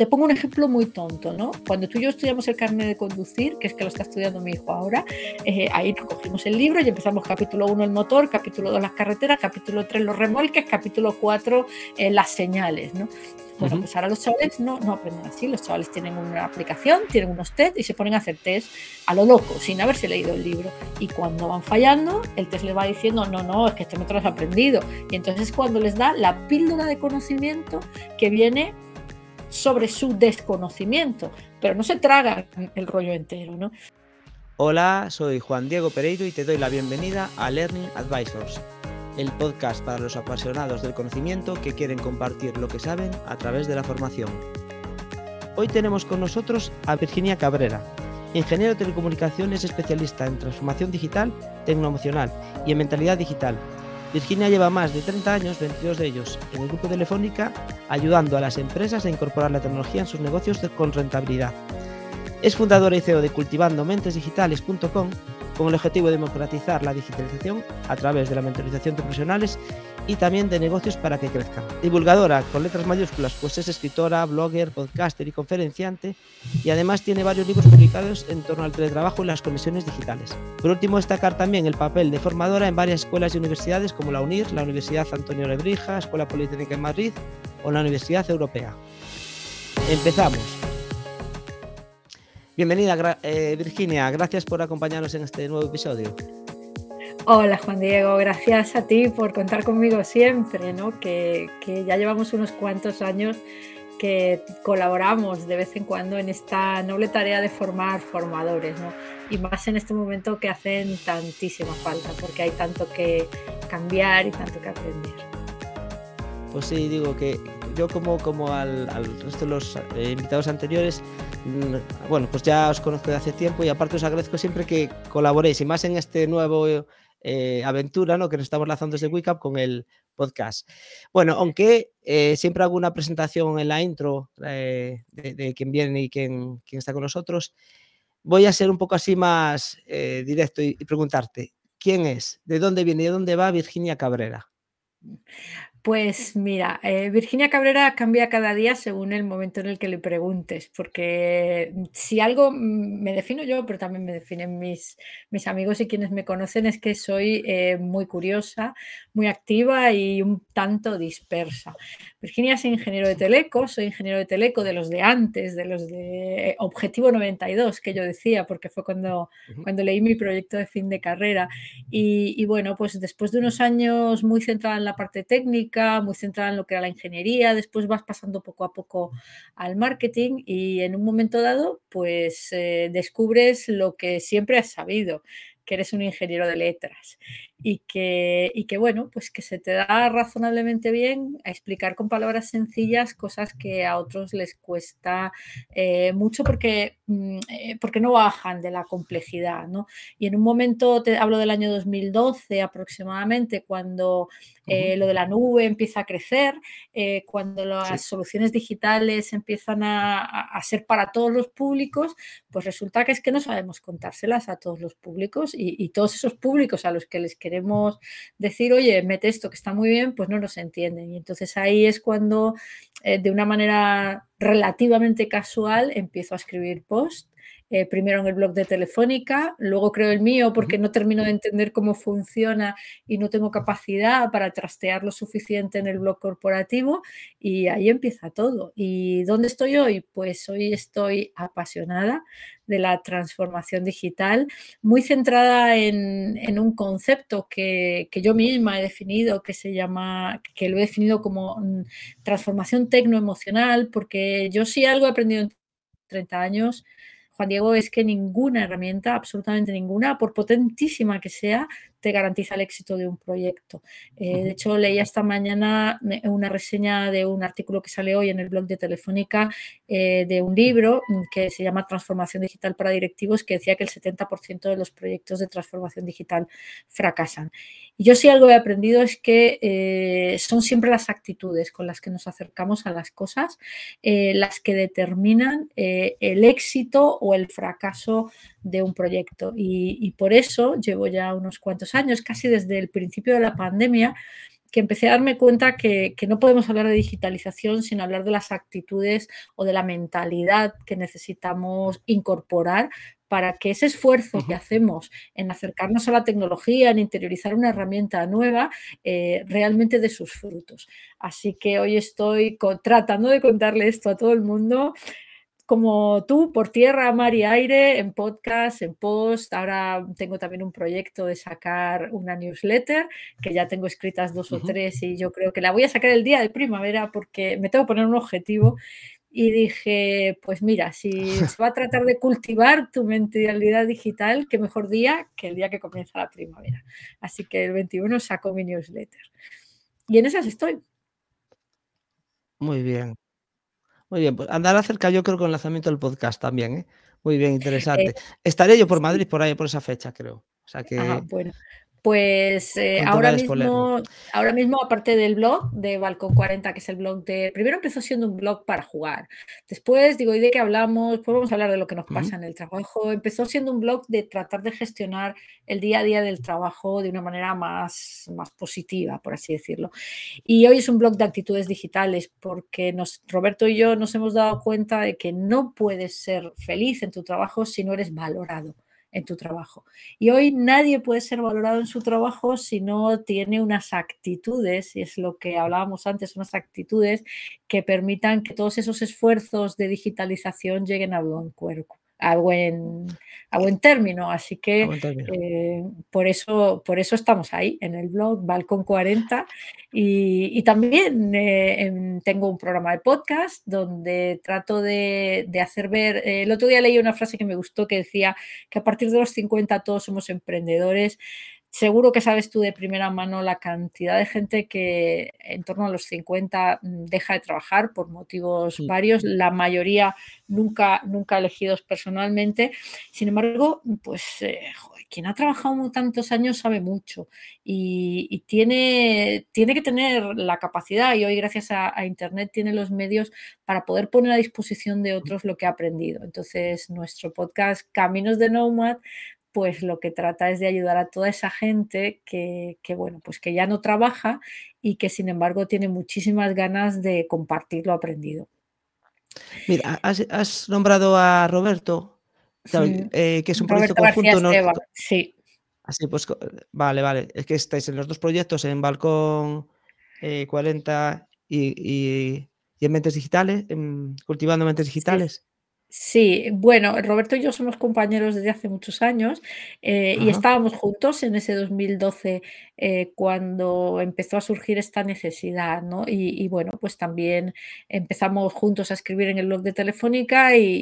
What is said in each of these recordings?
te pongo un ejemplo muy tonto, ¿no? Cuando tú y yo estudiamos el carnet de conducir, que es que lo está estudiando mi hijo ahora, eh, ahí nos cogimos el libro y empezamos capítulo 1 el motor, capítulo 2 las carreteras, capítulo 3 los remolques, capítulo 4 eh, las señales, ¿no? Bueno, pues ahora los chavales no, no aprenden así, los chavales tienen una aplicación, tienen unos test y se ponen a hacer test a lo loco, sin haberse leído el libro. Y cuando van fallando, el test les va diciendo, no, no, es que esto no te lo has aprendido. Y entonces cuando les da la píldora de conocimiento que viene sobre su desconocimiento, pero no se traga el rollo entero, ¿no? Hola, soy Juan Diego Pereiro y te doy la bienvenida a Learning Advisors, el podcast para los apasionados del conocimiento que quieren compartir lo que saben a través de la formación. Hoy tenemos con nosotros a Virginia Cabrera, ingeniero de telecomunicaciones especialista en transformación digital, tecnoemocional y en mentalidad digital, Virginia lleva más de 30 años, 22 de ellos, en el grupo Telefónica, ayudando a las empresas a incorporar la tecnología en sus negocios con rentabilidad. Es fundadora y CEO de cultivandomentesdigitales.com con el objetivo de democratizar la digitalización a través de la mentorización de profesionales y también de negocios para que crezcan. Divulgadora con letras mayúsculas, pues es escritora, blogger, podcaster y conferenciante y además tiene varios libros publicados en torno al teletrabajo y las conexiones digitales. Por último, destacar también el papel de formadora en varias escuelas y universidades como la UNIR, la Universidad Antonio Lebrija, Escuela Politécnica en Madrid o la Universidad Europea. Empezamos. Bienvenida eh, Virginia, gracias por acompañarnos en este nuevo episodio. Hola Juan Diego, gracias a ti por contar conmigo siempre, ¿no? que, ya llevamos unos cuantos años que colaboramos de vez en cuando en esta noble tarea de formar formadores, ¿no? y más en este momento que hacen tantísima falta, porque hay tanto que cambiar y tanto que aprender. Pues sí, digo que yo como, como al, resto de los eh, invitados anteriores, mm, bueno, pues ya os conozco de hace tiempo y aparte os agradezco siempre que colaboréis y más en este nuevo eh, aventura ¿no? que nos estamos lanzando desde Wicap con el podcast. Bueno, aunque eh, siempre hago una presentación en la intro eh, de, quién viene y quién, quién, está con nosotros, voy a ser un poco así más directo y, y preguntarte, ¿quién es? ¿De dónde viene y de dónde va Virginia Cabrera? Pues mira, eh, Virginia Cabrera cambia cada día según el momento en el que le preguntes, porque si algo mm, me defino yo, pero también me definen mis, mis amigos y quienes me conocen, es que soy eh, muy curiosa, muy activa y un tanto dispersa. Virginia es ingeniero de teleco, soy ingeniero de teleco de los de antes, de los de Objetivo 92, que yo decía, porque fue cuando, cuando leí mi proyecto de fin de carrera. Y, y bueno, pues después de unos años muy centrada en la parte técnica, muy centrada en lo que era la ingeniería, después vas pasando poco a poco al marketing y en un momento dado pues eh, descubres lo que siempre has sabido, que eres un ingeniero de letras y que, y que, bueno, pues que se te da razonablemente bien a explicar con palabras sencillas cosas que a otros les cuesta eh, mucho porque, mm, eh, porque no bajan de la complejidad, ¿no? Y en un momento, te hablo del año 2012 aproximadamente, cuando eh, lo de la nube empieza a crecer, cuando las soluciones digitales empiezan a, a, ser para todos los públicos, pues resulta que es que no sabemos contárselas a todos los públicos y, y todos esos públicos a los que les queremos queremos decir, oye, mete esto que está muy bien, pues no nos entienden. Y entonces ahí es cuando, eh, de una manera relativamente casual, empiezo a escribir post eh, primero en el blog de Telefónica, luego creo el mío porque no termino de entender cómo funciona y no tengo capacidad para trastear lo suficiente en el blog corporativo y ahí empieza todo. ¿Y dónde estoy hoy? Pues hoy estoy apasionada de la transformación digital, muy centrada en, un concepto que, que, yo misma he definido, que se llama, que lo he definido como mm, transformación tecnoemocional, porque yo sí algo he aprendido en 30 años Juan Diego, es que ninguna herramienta, absolutamente ninguna, por potentísima que sea, te garantiza el éxito de un proyecto. Eh, de hecho, leí esta mañana una reseña de un artículo que sale hoy en el blog de Telefónica eh, de un libro que se llama Transformación Digital para Directivos, que decía que el 70% de los proyectos de transformación digital fracasan. Y yo sí algo he aprendido es que eh, son siempre las actitudes con las que nos acercamos a las cosas las que determinan el éxito o el fracaso de un proyecto. Y, por eso llevo ya unos cuantos años, casi desde el principio de la pandemia, que empecé a darme cuenta que, que, no podemos hablar de digitalización sin hablar de las actitudes o de la mentalidad que necesitamos incorporar para que ese esfuerzo que hacemos en acercarnos a la tecnología, en interiorizar una herramienta nueva, eh, realmente dé sus frutos. Así que hoy estoy tratando de contarle esto a todo el mundo como tú, por tierra, mar y aire, en podcast, en post. Ahora tengo también un proyecto de sacar una newsletter, que ya tengo escritas dos o tres y yo creo que la voy a sacar el día de primavera porque me tengo que poner un objetivo y dije, pues mira, si se va a tratar de cultivar tu mentalidad digital, qué mejor día que el día que comienza la primavera. Así que el 21 saco mi newsletter. Y en esas estoy. Muy bien. Muy bien, pues andará cerca yo creo con el lanzamiento del podcast también, ¿eh? Muy bien, interesante. Eh, Estaré yo por. Madrid por ahí, por esa fecha, creo. O sea Ah, que bueno. Pues, eh, ahora mismo ahora mismo, aparte del blog de Balcón 40, que es el blog de primero empezó siendo un blog para jugar. Después digo: "¿Y de qué hablamos?". Pues vamos a hablar de lo que nos pasa en el trabajo. Empezó siendo un blog de tratar de gestionar el día a día del trabajo de una manera más más positiva, por así decirlo. Y hoy es un blog de actitudes digitales, porque nos Roberto y yo nos hemos dado cuenta de que no puedes ser feliz en tu trabajo si no eres valorado en tu trabajo. Y hoy nadie puede ser valorado en su trabajo si no tiene unas actitudes, y es lo que hablábamos antes, unas actitudes que permitan que todos esos esfuerzos de digitalización lleguen a buen cuerpo a buen a buen término. Así que, término. eh, por eso por eso estamos ahí, en el blog Balcón 40. Y y también, eh, tengo un programa de podcast donde trato de de hacer ver eh, el otro día leí una frase que me gustó que decía que a partir de los 50 todos somos emprendedores. Seguro que sabes tú de primera mano la cantidad de gente que en torno a los 50, mm, deja de trabajar por motivos varios, la mayoría nunca nunca elegidos personalmente. Sin embargo, pues, eh, quien ha trabajado tantos años sabe mucho y y tiene tiene que tener la capacidad, y hoy gracias a a Internet tiene los medios para poder poner a disposición de otros lo que ha aprendido. Entonces, nuestro podcast Caminos de Nómada, pues lo que trata es de ayudar a toda esa gente que que, bueno, pues que ya no trabaja y que, sin embargo, tiene muchísimas ganas de compartir lo aprendido. Mira, ha has has nombrado a Roberto, Mm, eh, que es un proyecto Roberto García conjunto, ¿no? Sí. Así pues, co vale, vale. Es que estáis en los 2 proyectos, en Balcón, eh, 40 y y y en Mentes Digitales, en Cultivando Mentes Sí. Digitales. Sí, bueno, Roberto y yo somos compañeros desde hace muchos años, eh, y Ajá. estábamos juntos en ese 2012, eh, cuando empezó a surgir esta necesidad, ¿no? Y y bueno, pues también empezamos juntos a escribir en el blog de Telefónica y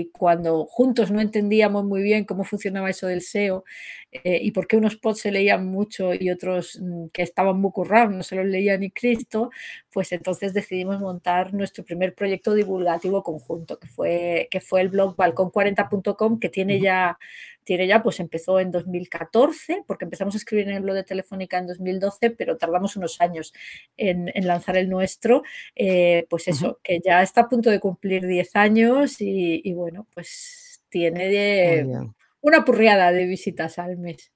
y cuando juntos no entendíamos muy bien cómo funcionaba eso del SEO, eh, y por qué unos posts se leían mucho y otros, mm, que estaban muy currados, no se los leía ni Cristo, pues entonces decidimos montar nuestro primer proyecto divulgativo conjunto, que fue que fue el blog balcón40.com, que tiene ya tiene ya, pues empezó en 2014, porque empezamos a escribir en el blog de Telefónica en 2012, pero tardamos unos años en en lanzar el nuestro. Eh, pues eso, que ya está a punto de cumplir 10 años y y bueno, pues tiene de. Una purriada de visitas al mes.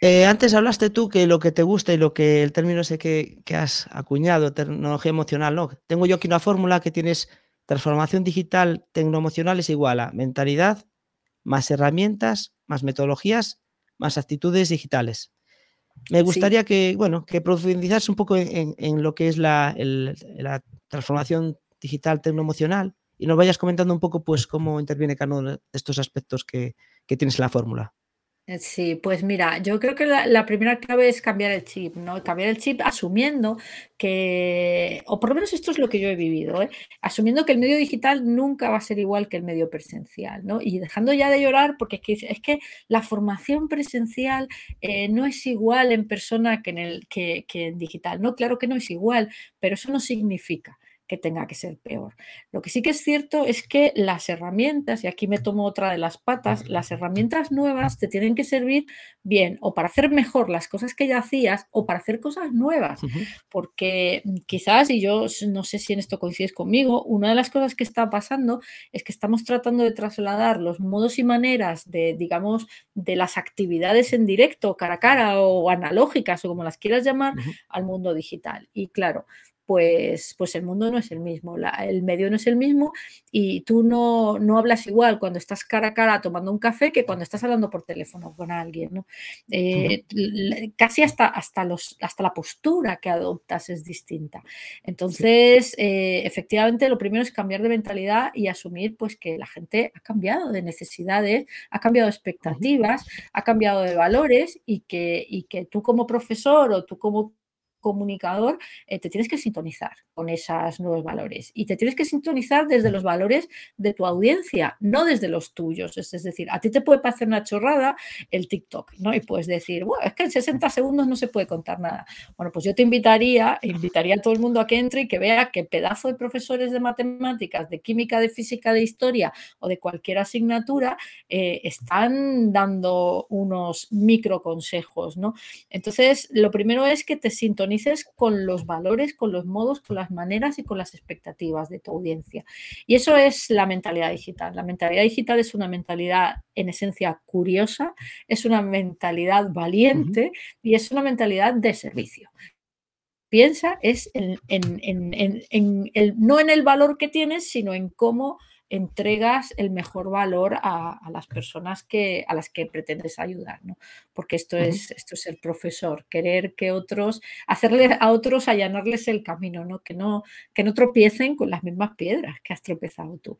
Eh, antes hablaste tú que lo que te gusta y lo que el término ese que que has acuñado, tecnología emocional, ¿no? Tengo yo aquí una fórmula que tienes transformación digital tecnoemocional es igual a mentalidad, más herramientas, más metodologías, más actitudes digitales. Me Sí. gustaría que, bueno, que profundizase un poco en en lo que es la el la transformación digital tecnoemocional y nos vayas comentando un poco, pues, cómo interviene cada uno de estos aspectos que que tienes en la fórmula. Eh, sí, pues mira, yo creo que la primera clave es cambiar el chip, ¿no? Cambiar el chip asumiendo que o por lo menos esto es lo que yo he vivido, ¿eh? Asumiendo que el medio digital nunca va a ser igual que el medio presencial, ¿no? Y dejando ya de llorar, porque es que "Es que la formación presencial, eh, no es igual en persona que en el que en digital". No, claro que no es igual, pero eso no significa que tenga que ser peor. Lo que sí que es cierto es que las herramientas, y aquí me tomo otra de las patas, las herramientas nuevas te tienen que servir bien o para hacer mejor las cosas que ya hacías o para hacer cosas nuevas. Porque mm, quizás, y yo no sé si en esto coincides conmigo, una de las cosas que está pasando es que estamos tratando de trasladar los modos y maneras de, digamos, de las actividades en directo, cara a cara o analógicas o como las quieras llamar, al mundo digital. Y claro, pues, pues el mundo no es el mismo, el medio no es el mismo y tú no, no, hablas igual cuando estás cara a cara tomando un café que cuando estás hablando por teléfono con alguien. ¿no? Eh, casi hasta, hasta, los, hasta la postura que adoptas es distinta. Entonces, eh, efectivamente, lo primero es cambiar de mentalidad y asumir pues, que la gente ha cambiado de necesidades, ha cambiado de expectativas, ha cambiado de valores y que, y que tú como profesor o tú como comunicador, eh, te tienes que sintonizar con esos nuevos valores y te tienes que sintonizar desde los valores de tu audiencia, no desde los tuyos. Es, decir, a ti te puede parecer una chorrada el TikTok, ¿no? Y puedes decir, bueno, es que en 60 segundos no se puede contar nada. Bueno, pues yo te invitaría, invitaría a todo el mundo a que entre y que vea que pedazo de profesores de matemáticas, de química, de física, de historia o de cualquier asignatura eh, están dando unos micro consejos, ¿no? Entonces, lo primero es que te sintonices con los valores, con los modos, con las maneras y con las expectativas de tu audiencia. Y eso es la mentalidad digital. La mentalidad digital es una mentalidad en esencia curiosa, es una mentalidad valiente y es una mentalidad de servicio piensa es en, el, no en el valor que tienes, sino en cómo entregas el mejor valor a, las personas que, a las que pretendes ayudar, ¿no? Porque esto es, esto es el profesor, querer que otros, hacerle a otros allanarles el camino, ¿no? Que no, que no tropiecen con las mismas piedras que has tropezado tú.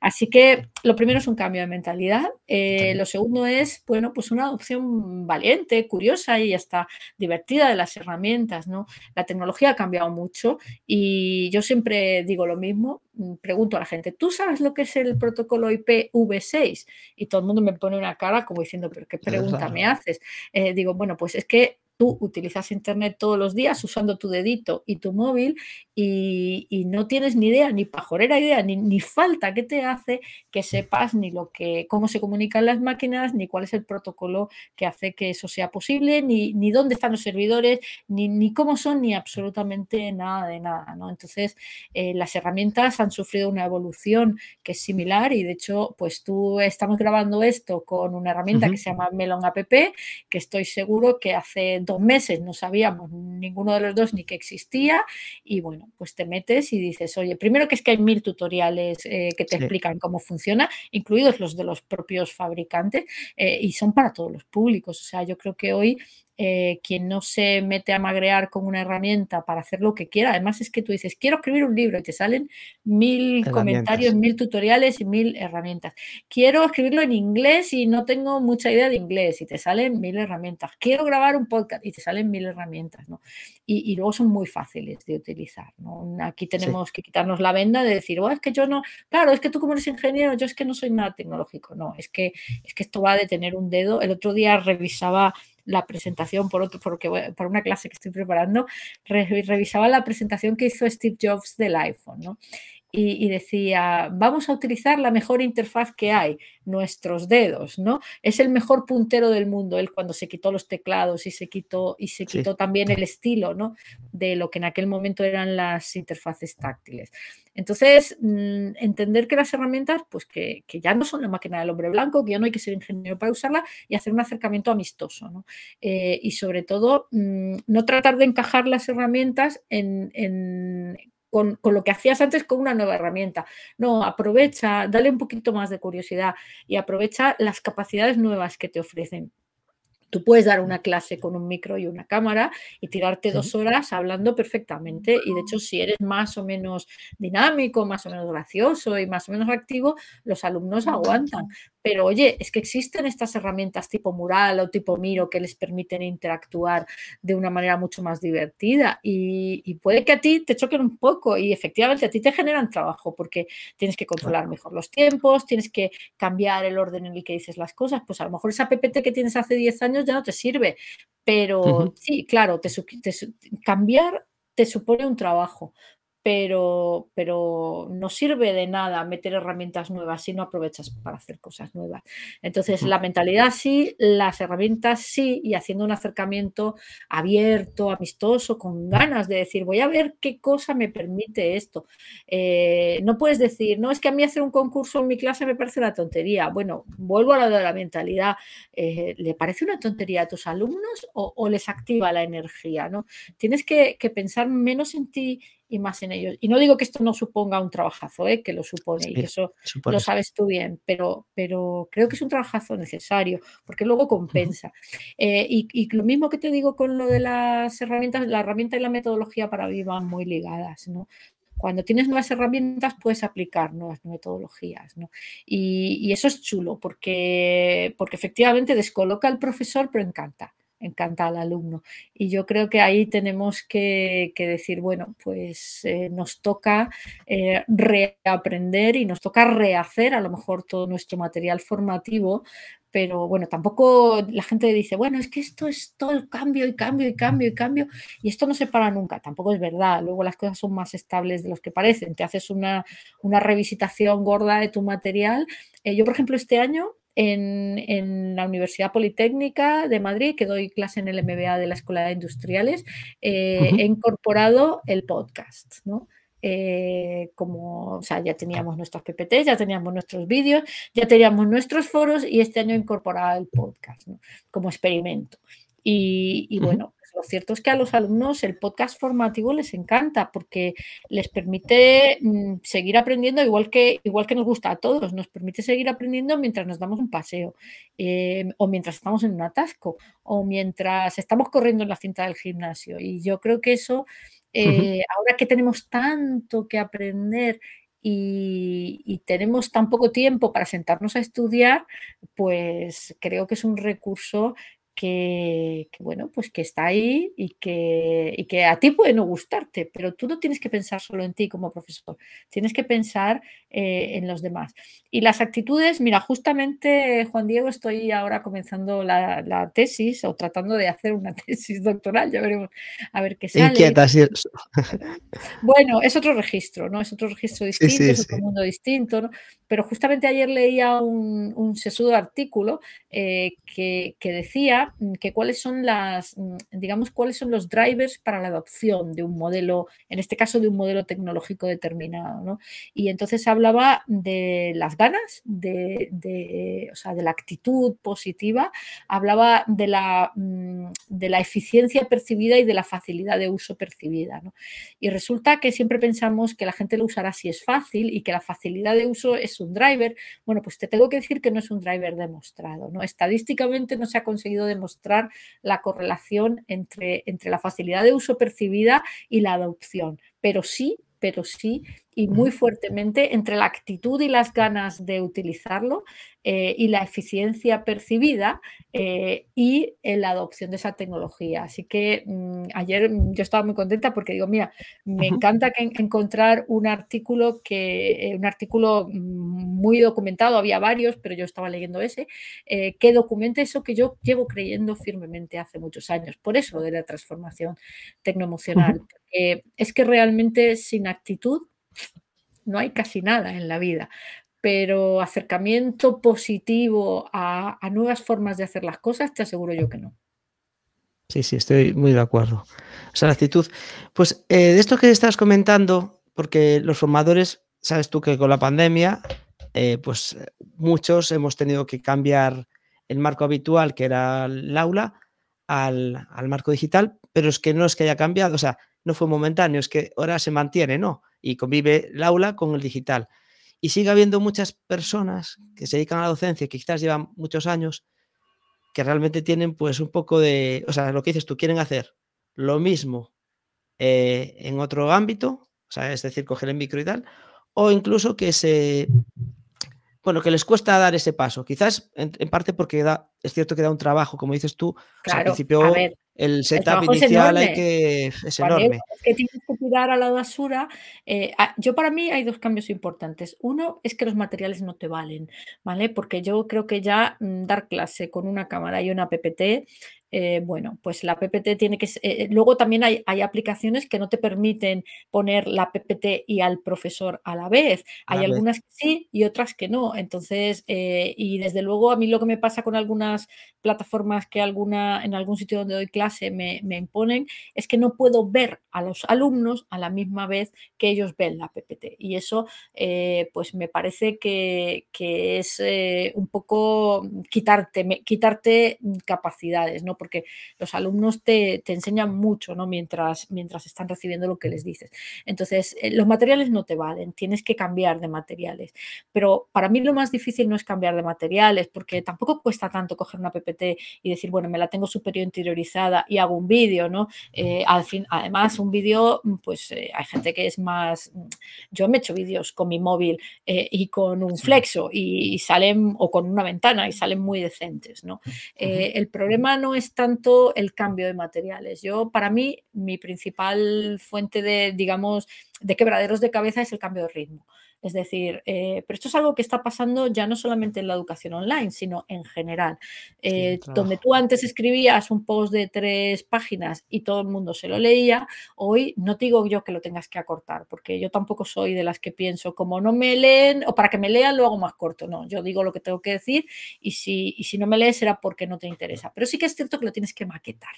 Así que lo primero es un cambio de mentalidad. Eh, lo segundo es, bueno, pues una adopción valiente, curiosa y hasta divertida de las herramientas, ¿no? La tecnología ha cambiado mucho y yo siempre digo lo mismo, pregunto a la gente, ¿tú sabes lo que es el protocolo IPv6? Y todo el mundo me pone una cara como diciendo, pero ¿qué pregunta me haces? Eh, digo, bueno, pues es que tú utilizas Internet todos los días usando tu dedito y tu móvil y, no tienes ni idea, ni pajorera idea, ni, falta que te hace que sepas ni lo que, cómo se comunican las máquinas, ni cuál es el protocolo que hace que eso sea posible, ni, ni dónde están los servidores, ni, ni, cómo son, ni absolutamente nada de nada. ¿no? Entonces, eh, las herramientas han sufrido una evolución que es similar y de hecho, pues tú estamos grabando esto con una herramienta que se llama Melon App, que estoy seguro que hace dos meses no sabíamos ninguno de los dos ni que existía y bueno, pues te metes y dices, oye, primero que es que hay mil tutoriales eh, que te explican cómo funciona, incluidos los de los propios fabricantes eh, y son para todos los públicos. O sea, yo creo que hoy eh, quien no se mete a magrear con una herramienta para hacer lo que quiera. Además es que tú dices, quiero escribir un libro y te salen mil comentarios, mil tutoriales y mil herramientas. Quiero escribirlo en inglés y no tengo mucha idea de inglés y te salen mil herramientas. Quiero grabar un podcast y te salen mil herramientas. ¿no? Y, luego son muy fáciles de utilizar. ¿no? Aquí tenemos que quitarnos la venda de decir, oh, es que yo no, claro, es que tú como eres ingeniero, yo es que no soy nada tecnológico. No, es que, es que esto va de tener un dedo. El otro día revisaba la presentación por otro, porque por una clase que estoy preparando, revisaba la presentación que hizo Steve Jobs del iPhone, ¿no? Y, decía, vamos a utilizar la mejor interfaz que hay, nuestros dedos, ¿no? Es el mejor puntero del mundo, él cuando se quitó los teclados y se quitó, y se quitó también el estilo, ¿no? De lo que en aquel momento eran las interfaces táctiles. Entonces, mm, entender que las herramientas, pues que, ya no son la máquina del hombre blanco, que ya no hay que ser ingeniero para usarla y hacer un acercamiento amistoso, ¿no? Eh, y sobre todo, mm, no tratar de encajar las herramientas en, con, lo que hacías antes con una nueva herramienta. No, aprovecha, dale un poquito más de curiosidad y aprovecha las capacidades nuevas que te ofrecen. Tú puedes dar una clase con un micro y una cámara y tirarte dos horas hablando perfectamente. Y de hecho, si eres más o menos dinámico, más o menos gracioso y más o menos activo, los alumnos aguantan. Pero oye, es que existen estas herramientas tipo mural o tipo miro que les permiten interactuar de una manera mucho más divertida. Y, puede que a ti te choquen un poco y efectivamente a ti te generan trabajo porque tienes que controlar mejor los tiempos, tienes que cambiar el orden en el que dices las cosas. Pues a lo mejor esa PPT que tienes hace 10 años ya no te sirve. Pero sí, claro, te, cambiar te supone un trabajo, pero, pero no sirve de nada meter herramientas nuevas si no aprovechas para hacer cosas nuevas. Entonces, la mentalidad sí, las herramientas sí, y haciendo un acercamiento abierto, amistoso, con ganas de decir, voy a ver qué cosa me permite esto. Eh, no puedes decir, no, es que a mí hacer un concurso en mi clase me parece una tontería. Bueno, vuelvo a lo de la mentalidad. Eh, ¿Le parece una tontería a tus alumnos o, o les activa la energía? ¿no? Tienes que, que pensar menos en ti y más en ellos. Y no digo que esto no suponga un trabajazo, ¿eh? que lo supone y eso lo sabes tú bien, pero, pero creo que es un trabajazo necesario porque luego compensa. Eh, y, y lo mismo que te digo con lo de las herramientas, la herramienta y la metodología para mí van muy ligadas, ¿no? Cuando tienes nuevas herramientas puedes aplicar nuevas metodologías, ¿no? Y, y eso es chulo porque, porque efectivamente descoloca al profesor, pero encanta encanta al alumno. Y yo creo que ahí tenemos que, decir, bueno, pues eh, nos toca eh, reaprender y nos toca rehacer a lo mejor todo nuestro material formativo, pero bueno, tampoco la gente dice, bueno, es que esto es todo el cambio y cambio y cambio y cambio, y esto no se para nunca, tampoco es verdad, luego las cosas son más estables de los que parecen, te haces una, una revisitación gorda de tu material. Eh, yo, por ejemplo, este año en, en, la Universidad Politécnica de Madrid, que doy clase en el MBA de la Escuela de Industriales, eh, he incorporado el podcast, ¿no? Eh, como, o sea, ya teníamos nuestros PPTs, ya teníamos nuestros vídeos, ya teníamos nuestros foros y este año he incorporado el podcast ¿no? como experimento. Y, bueno, lo cierto es que a los alumnos el podcast formativo les encanta porque les permite mm, seguir aprendiendo igual que, igual que nos gusta a todos, nos permite seguir aprendiendo mientras nos damos un paseo eh, o mientras estamos en un atasco o mientras estamos corriendo en la cinta del gimnasio. Y yo creo que eso, eh, ahora que tenemos tanto que aprender y, y tenemos tan poco tiempo para sentarnos a estudiar, pues creo que es un recurso que, que, bueno, pues que está ahí y que, y que a ti puede no gustarte, pero tú no tienes que pensar solo en ti como profesor, tienes que pensar eh, en los demás. Y las actitudes, mira, justamente Juan Diego, estoy ahora comenzando la, la tesis o tratando de hacer una tesis doctoral, ya veremos a ver qué sale. Inquieta, sí. Bueno, es otro registro, ¿no? Es otro registro distinto, sí, es otro mundo distinto, ¿no? Pero justamente ayer leía un, un sesudo artículo eh, que, que decía mm, que cuáles son las, mm, digamos, cuáles son los drivers para la adopción de un modelo, en este caso de un modelo tecnológico determinado, ¿no? Y entonces hablaba de las ganas, de, de, o sea, de la actitud positiva, hablaba de la, mm, de la eficiencia percibida y de la facilidad de uso percibida, ¿no? Y resulta que siempre pensamos que la gente lo usará si es fácil y que la facilidad de uso es un driver. Bueno, pues te tengo que decir que no es un driver demostrado. ¿no? Estadísticamente no se ha conseguido demostrar la correlación entre, entre la facilidad de uso percibida y la adopción, pero sí pero sí y muy fuertemente entre la actitud y las ganas de utilizarlo eh, y la eficiencia percibida eh, y en la adopción de esa tecnología. Así que mmm, ayer mm, yo estaba muy contenta porque digo, mira, me encanta que, encontrar un artículo que eh, un artículo mm, muy documentado, había varios, pero yo estaba leyendo ese, que documente eso que yo llevo creyendo firmemente hace muchos años. Por eso de la transformación tecnoemocional. Es que realmente sin actitud no hay casi nada en la vida pero acercamiento positivo a, a, nuevas formas de hacer las cosas, te aseguro yo que no. Sí, sí, estoy muy de acuerdo. O sea, la actitud. Pues eh, de esto que estás comentando, porque los formadores, sabes tú que con la pandemia, eh, pues muchos hemos tenido que cambiar el marco habitual, que era el aula, al, al marco digital, pero es que no es que haya cambiado, o sea, no fue momentáneo, es que ahora se mantiene, ¿no? Y convive el aula con el digital. Y sigue habiendo muchas personas que se dedican a la docencia, que quizás llevan muchos años, que realmente tienen pues un poco de, o sea, lo que dices tú, quieren hacer lo mismo eh, en otro ámbito, o sea, es decir, coger el micro y tal, o incluso que se, bueno, que les cuesta dar ese paso. Quizás en, en parte porque da, es cierto que da un trabajo, como dices tú, o sea, al Claro, a principio ver, el el setup trabajo es inicial hay que, es enorme. es que tienes que tirar a la basura. eh, yo para mí hay dos cambios importantes. Uno es que los materiales no te valen, ¿vale? Porque yo creo que ya mm, dar clase con una cámara y una PPT eh, bueno, pues la PPT tiene que... Eh, luego también hay, hay, aplicaciones que no te permiten poner la PPT y al profesor a la vez. Hay algunas que sí y otras que no. Entonces, y desde luego a mí lo que me pasa con algunas plataformas que alguna, en algún sitio donde doy clase me, me imponen es que no puedo ver a los alumnos a la misma vez que ellos ven la PPT. Y eso, pues me parece que, que es un poco quitarte, quitarte capacidades, ¿no? Porque los alumnos te, enseñan mucho, ¿no? Mientras, mientras están recibiendo lo que les dices. Entonces, eh, los materiales no te valen, tienes que cambiar de materiales. Pero para mí lo más difícil no es cambiar de materiales, porque tampoco cuesta tanto coger una PPT y decir, bueno, me la tengo superior interiorizada y hago un vídeo, ¿no? Eh, al fin, además, un vídeo, pues eh, hay gente que es más... Yo me he hecho vídeos con mi móvil y con un flexo y, salen, o con una ventana y salen muy decentes, ¿no? el problema no es tanto el cambio de materiales. Yo, para mí, mi principal fuente de, digamos, de quebraderos de cabeza es el cambio de ritmo. Es decir, eh, pero esto es algo que está pasando ya no solamente en la educación online, sino en general. Eh, donde tú antes escribías un post de tres páginas y todo el mundo se lo leía, hoy no te digo yo que lo tengas que acortar, porque yo tampoco soy de las que pienso, como no me leen, o para que me lean lo hago más corto. No, yo digo lo que tengo que decir y si, si no me lees será porque no te interesa. Pero sí que es cierto que lo tienes que maquetar.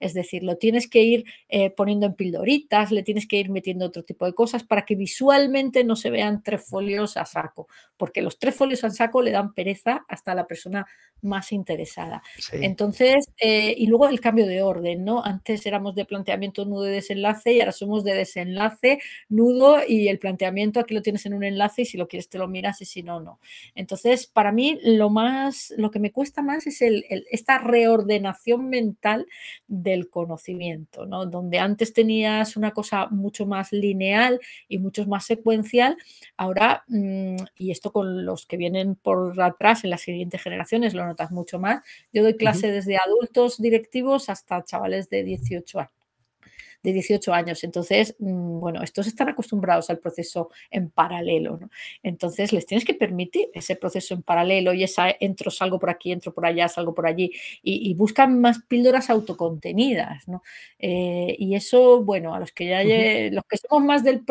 Es decir, lo tienes que ir eh, poniendo en pildoritas, le tienes que ir metiendo otro tipo de cosas para que visualmente no se vean tres folios a saco, porque los tres folios a saco le dan pereza hasta a la persona más interesada. Entonces, eh, y luego el cambio de orden, ¿no? Antes éramos de planteamiento, nudo y desenlace y ahora somos de desenlace, nudo y el planteamiento aquí lo tienes en un enlace y si lo quieres te lo miras y si no, no. Entonces, para mí lo más, lo que me cuesta más es el, esta reordenación mental del conocimiento, ¿no? Donde antes tenías una cosa mucho más lineal y mucho más secuencial, ahora, mm, y esto con los que vienen por atrás en las siguientes generaciones, lo notas mucho más. Yo doy clase desde adultos directivos hasta chavales de 18 años de 18 años. Entonces, mm, bueno, estos están acostumbrados al proceso en paralelo, ¿no? Entonces, les tienes que permitir ese proceso en paralelo y esa entro, salgo por aquí, entro por allá, salgo por allí y, buscan más píldoras autocontenidas, ¿no? Eh, y eso, bueno, a los que ya, los que somos más del,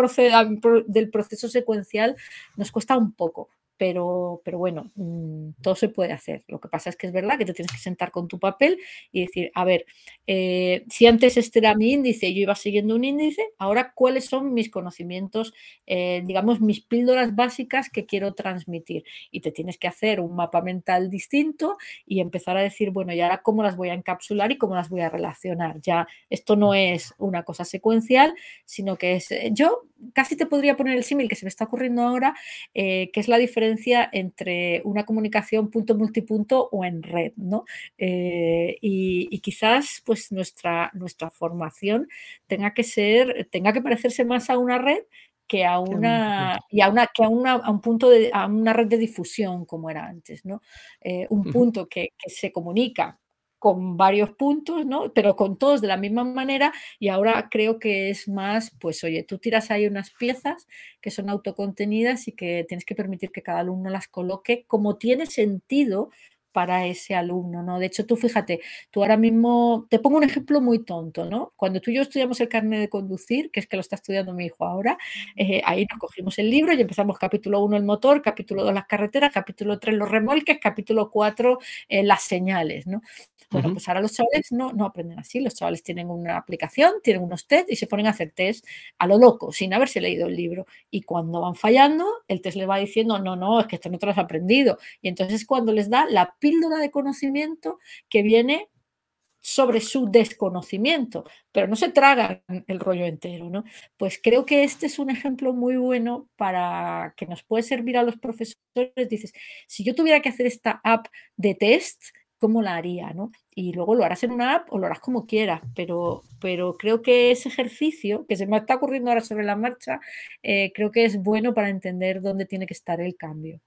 del proceso secuencial, nos cuesta un poco pero, pero bueno, mm, todo se puede hacer. Lo que pasa es que es verdad que te tienes que sentar con tu papel y decir, a ver, eh, si antes este era mi índice yo iba siguiendo un índice, ahora cuáles son mis conocimientos, eh, digamos, mis píldoras básicas que quiero transmitir. Y te tienes que hacer un mapa mental distinto y empezar a decir, bueno, y ahora cómo las voy a encapsular y cómo las voy a relacionar. Ya esto no es una cosa secuencial, sino que es, eh, yo casi te podría poner el símil que se me está ocurriendo ahora, que es la diferencia entre una comunicación punto multipunto o en red, ¿no? Eh, y, quizás pues nuestra, nuestra formación tenga que ser, tenga que parecerse más a una red que a una y a una que a, una, a un punto de a una red de difusión como era antes, ¿no? Eh, un punto que, que se comunica con varios puntos, ¿no? Pero con todos de la misma manera y ahora creo que es más, pues oye, tú tiras ahí unas piezas que son autocontenidas y que tienes que permitir que cada alumno las coloque como tiene sentido para ese alumno, ¿no? De hecho, tú fíjate, tú ahora mismo, te pongo un ejemplo muy tonto, ¿no? Cuando tú y yo estudiamos el carnet de conducir, que es que lo está estudiando mi hijo ahora, eh, ahí nos cogimos el libro y empezamos capítulo 1 el motor, capítulo 2 las carreteras, capítulo 3 los remolques, capítulo 4 eh, las señales, ¿no? Bueno, pues ahora los chavales no, no aprenden así, los chavales tienen una aplicación, tienen unos test y se ponen a hacer test a lo loco, sin haberse leído el libro. Y cuando van fallando, el test les va diciendo, no, no, es que esto no te lo has aprendido. Y entonces cuando les da la píldora de conocimiento que viene sobre su desconocimiento, pero no se tragan el rollo entero, ¿no? Pues creo que este es un ejemplo muy bueno para que nos puede servir a los profesores. Dices, si yo tuviera que hacer esta app de test, cómo la haría, ¿no? Y luego lo harás en una app o lo harás como quieras, pero, pero creo que ese ejercicio que se me está ocurriendo ahora sobre la marcha, eh, creo que es bueno para entender dónde tiene que estar el cambio.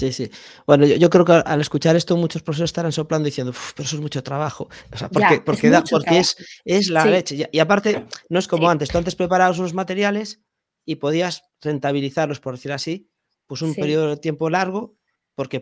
Sí, sí. Bueno, yo, creo que al escuchar esto muchos profesores estarán soplando diciendo, pero eso es mucho trabajo. O sea, porque, porque, es, porque es, es, la leche. Y, aparte, no es como antes. Tú antes preparabas unos materiales y podías rentabilizarlos, por decir así, pues un periodo de tiempo largo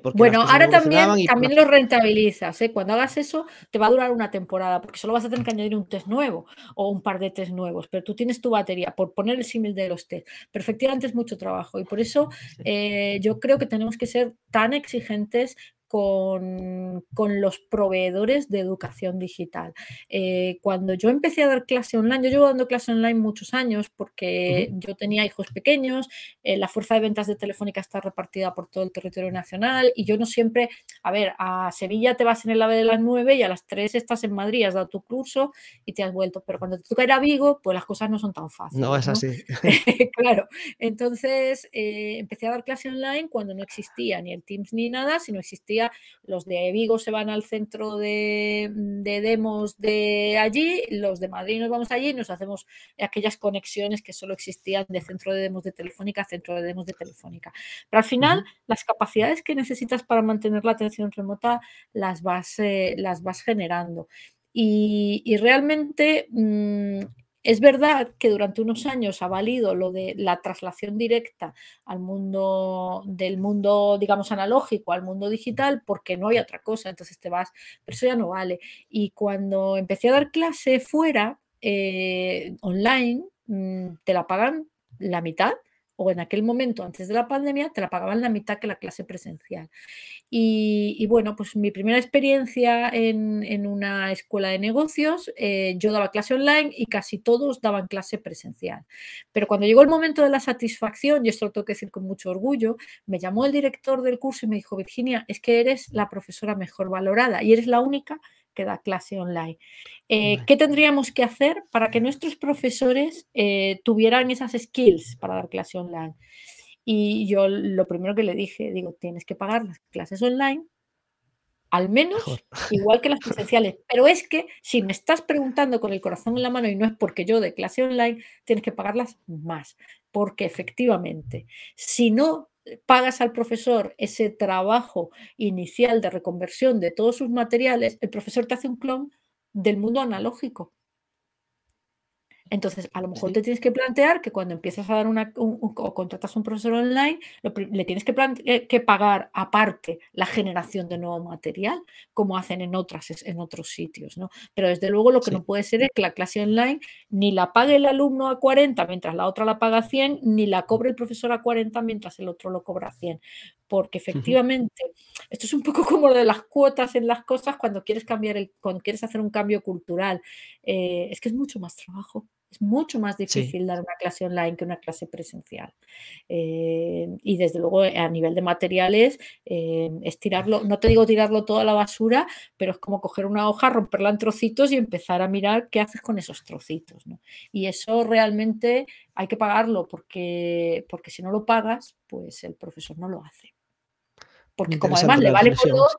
Porque, Bueno, ahora también, también lo rentabilizas, ¿eh? Cuando hagas eso, te va a durar una temporada, porque solo vas a tener que añadir un test nuevo o un par de test nuevos, pero tú tienes tu batería, por poner el símil de los test. Pero efectivamente es mucho trabajo y por eso eh, yo creo que tenemos que ser tan exigentes con, con los proveedores de educación digital. Eh, cuando yo empecé a dar clase online, yo llevo dando clase online muchos años porque yo tenía hijos pequeños, eh, la fuerza de ventas de Telefónica está repartida por todo el territorio nacional y yo no siempre, a ver, a Sevilla te vas en el AVE de las 9 y a las 3 estás en Madrid, has dado tu curso y te has vuelto, pero cuando te toca ir a Vigo, pues las cosas no son tan No, fáciles, es ¿no? así. Claro, entonces eh, empecé a dar clase online cuando no existía ni el Teams ni nada, sino existía los de Vigo se van al centro de, de, demos de allí, los de Madrid nos vamos allí y nos hacemos aquellas conexiones que solo existían de centro de demos de Telefónica a centro de demos de Telefónica. Pero al final, las capacidades que necesitas para mantener la atención remota las vas, eh, las vas generando. Y, y realmente mmm, es verdad que durante unos años ha valido lo de la traslación directa al mundo del mundo, digamos, analógico al mundo digital, porque no había otra cosa, entonces te vas, pero eso ya no vale. Y cuando empecé a dar clase fuera, eh, online, mmm, te la pagan la mitad, o en aquel momento, antes de la pandemia, te la pagaban la mitad que la clase presencial. Y, bueno, pues mi primera experiencia en, en una escuela de negocios, eh, yo daba clase online y casi todos daban clase presencial. Pero cuando llegó el momento de la satisfacción, y esto lo tengo que decir con mucho orgullo, me llamó el director del curso y me dijo, Virginia, es que eres la profesora mejor valorada y eres la única que da clase online. Eh. ¿Qué tendríamos que hacer para que nuestros profesores eh, tuvieran esas skills para dar clase online? Y yo lo primero que le dije, digo, tienes que pagar las clases online al Mejor. menos igual que las presenciales. Pero es que si me estás preguntando con el corazón en la mano y no es porque yo dé clase online, tienes que pagarlas más. Porque efectivamente, si no pagas al profesor ese trabajo inicial de reconversión de todos sus materiales, el profesor te hace un clon del mundo analógico. Entonces, a lo mejor Sí. te tienes que plantear que cuando empiezas a dar una un un o contratas un profesor online, lo le tienes que eh, que pagar aparte la generación de nuevo material, como hacen en otras en otros sitios, ¿no? Pero desde luego lo que Sí. no puede ser es que la clase online ni la pague el alumno a 40 mientras la otra la paga a 100, ni la cobre el profesor a 40 mientras el otro lo cobra a 100. Porque efectivamente, esto es un poco como lo de las cuotas en las cosas cuando quieres cambiar el cuando quieres hacer un cambio cultural. Eh, es que es mucho más trabajo. Es mucho más Sí. difícil dar una clase online que una clase presencial. Eh, y desde luego, eh, a nivel de materiales, eh, es tirarlo, no te digo tirarlo todo a la basura, pero es como coger una hoja, romperla en trocitos y empezar a mirar qué haces con esos trocitos, ¿no? Y eso realmente hay que pagarlo porque, porque si no lo pagas, pues el profesor no lo hace. Porque como además le vale con lo otro,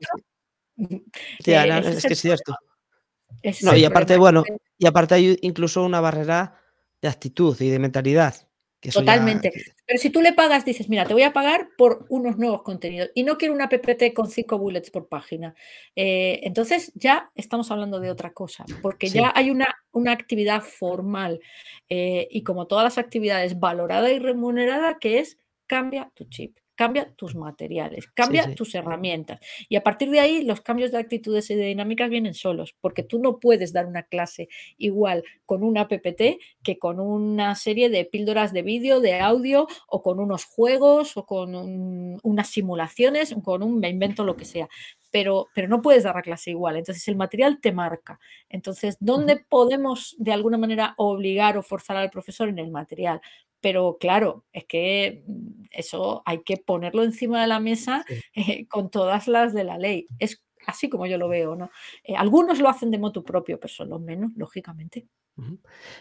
sí. Ese es es que es cierto. problema. Ese No, y problema. aparte, bueno, y aparte hay incluso una barrera de actitud y de mentalidad, que ya Totalmente. Pero si tú le pagas, dices: "Mira, te voy a pagar por unos nuevos contenidos y no quiero una PPT con 5 bullets por página". Eh, entonces ya estamos hablando de otra cosa, porque ya hay una una actividad formal, eh, y como todas las actividades, valorada y remunerada, que es cambia tu chip, cambia tus materiales, cambia sí. tus herramientas. Y a partir de ahí, los cambios de actitudes y de dinámicas vienen solos, porque tú no puedes dar una clase igual con una PPT que con una serie de píldoras de vídeo, de audio, o con unos juegos, o con un unas simulaciones, o con un me invento lo que sea. Pero pero no puedes dar la clase igual. Entonces, el material te marca. Entonces. ¿dónde podemos de alguna manera obligar o forzar al profesor? En el material. Pero claro, es que, mm, eso hay que ponerlo encima de la mesa, eh, con todas las de la ley. Es así como yo lo veo, ¿no? Eh, algunos lo hacen de motu propio, pero son los menos, lógicamente.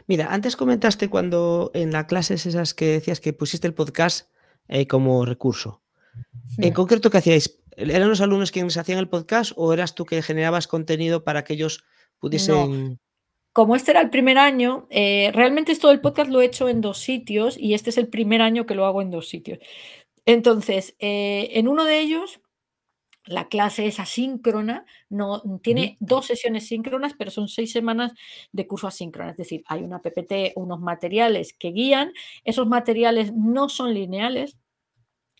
Mira, antes comentaste cuando en las clases esas que decías que pusiste el podcast, eh, como recurso. En concreto, ¿qué hacíais? ¿Eran los alumnos quienes hacían el podcast o eras tú que generabas contenido para que ellos No. Como este era el primer año, eh, realmente esto del podcast lo he hecho en 2 sitios y este es el primer año que lo hago en 2 sitios. Entonces, eh, en uno de ellos, la clase es asíncrona, no ujú, tiene 2 sesiones síncronas, pero son 6 semanas de curso asíncrona. Es decir, hay una PPT, unos materiales que guían, esos materiales no son lineales,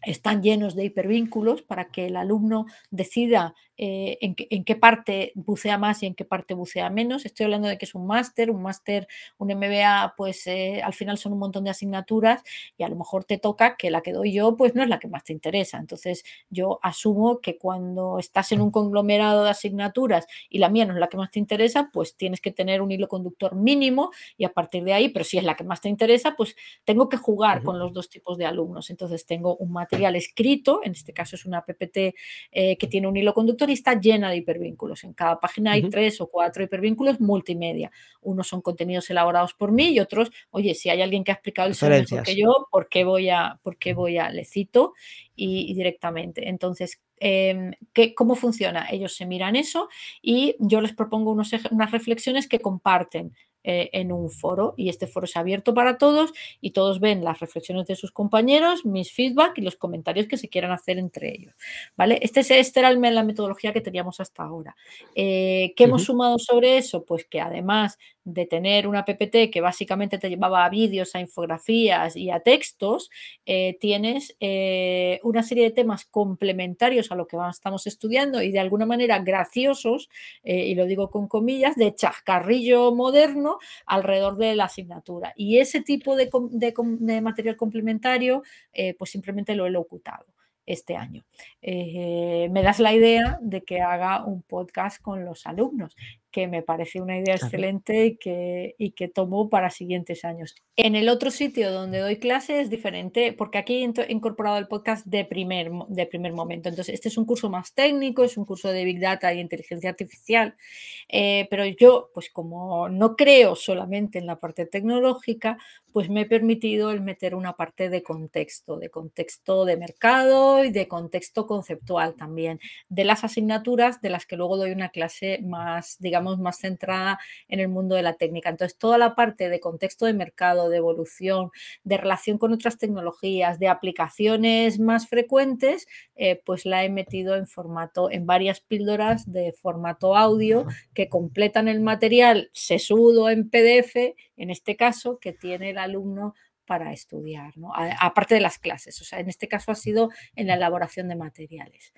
están llenos de hipervínculos para que el alumno decida eh, en, qué, en, qué, parte bucea más y en qué parte bucea menos. Estoy hablando de que es un máster, un máster, un MBA, pues eh, al final son un montón de asignaturas y a lo mejor te toca que la que doy yo, pues no es la que más te interesa. Entonces yo asumo que cuando estás en un conglomerado de asignaturas y la mía no es la que más te interesa, pues tienes que tener un hilo conductor mínimo y a partir de ahí, pero si es la que más te interesa, pues tengo que jugar uh -huh. con los dos tipos de alumnos. Entonces tengo un material escrito, en este caso es una PPT eh, que tiene un hilo conductor y está llena de hipervínculos. En cada página hay uh -huh. tres o cuatro hipervínculos multimedia. Unos son contenidos elaborados por mí y otros, oye, si hay alguien que ha explicado el SEO mejor que yo, ¿por qué voy a, por qué voy a, le cito y, y directamente? Entonces, eh, ¿qué, ¿cómo funciona? Ellos se miran eso y yo les propongo unos, unas reflexiones que comparten eh, en un foro y este foro es abierto para todos y todos ven las reflexiones de sus compañeros, mis feedback y los comentarios que se quieran hacer entre ellos. ¿vale? Este, es, este era la metodología que teníamos hasta ahora. Eh, ¿Qué uh -huh. hemos sumado sobre eso? Pues que además de tener una PPT que básicamente te llevaba a vídeos, a infografías y a textos, eh, tienes eh, una serie de temas complementarios a lo que estamos estudiando y de alguna manera graciosos, eh, y lo digo con comillas, de chascarrillo moderno alrededor de la asignatura. Y ese tipo de, material complementario, eh, pues simplemente lo he locutado este año. Eh, me das la idea de que haga un podcast con los alumnos, que me parece una idea excelente y que, y que tomo para siguientes años. En el otro sitio donde doy clase es diferente, porque aquí he incorporado el podcast de primer, de primer momento. Entonces, este es un curso más técnico, es un curso de Big Data y inteligencia artificial, eh, pero yo, pues como no creo solamente en la parte tecnológica, pues me he permitido el meter una parte de contexto, de contexto de mercado y de contexto conceptual también, de las asignaturas de las que luego doy una clase más, digamos, más centrada en el mundo de la técnica. Entonces, toda la parte de contexto de mercado, de evolución, de relación con otras tecnologías, de aplicaciones más frecuentes, eh, pues la he metido en formato, en varias píldoras de formato audio que completan el material sesudo en PDF, en este caso, que tiene el alumno para estudiar, ¿no? aparte de las clases. O sea, en este caso ha sido en la elaboración de materiales.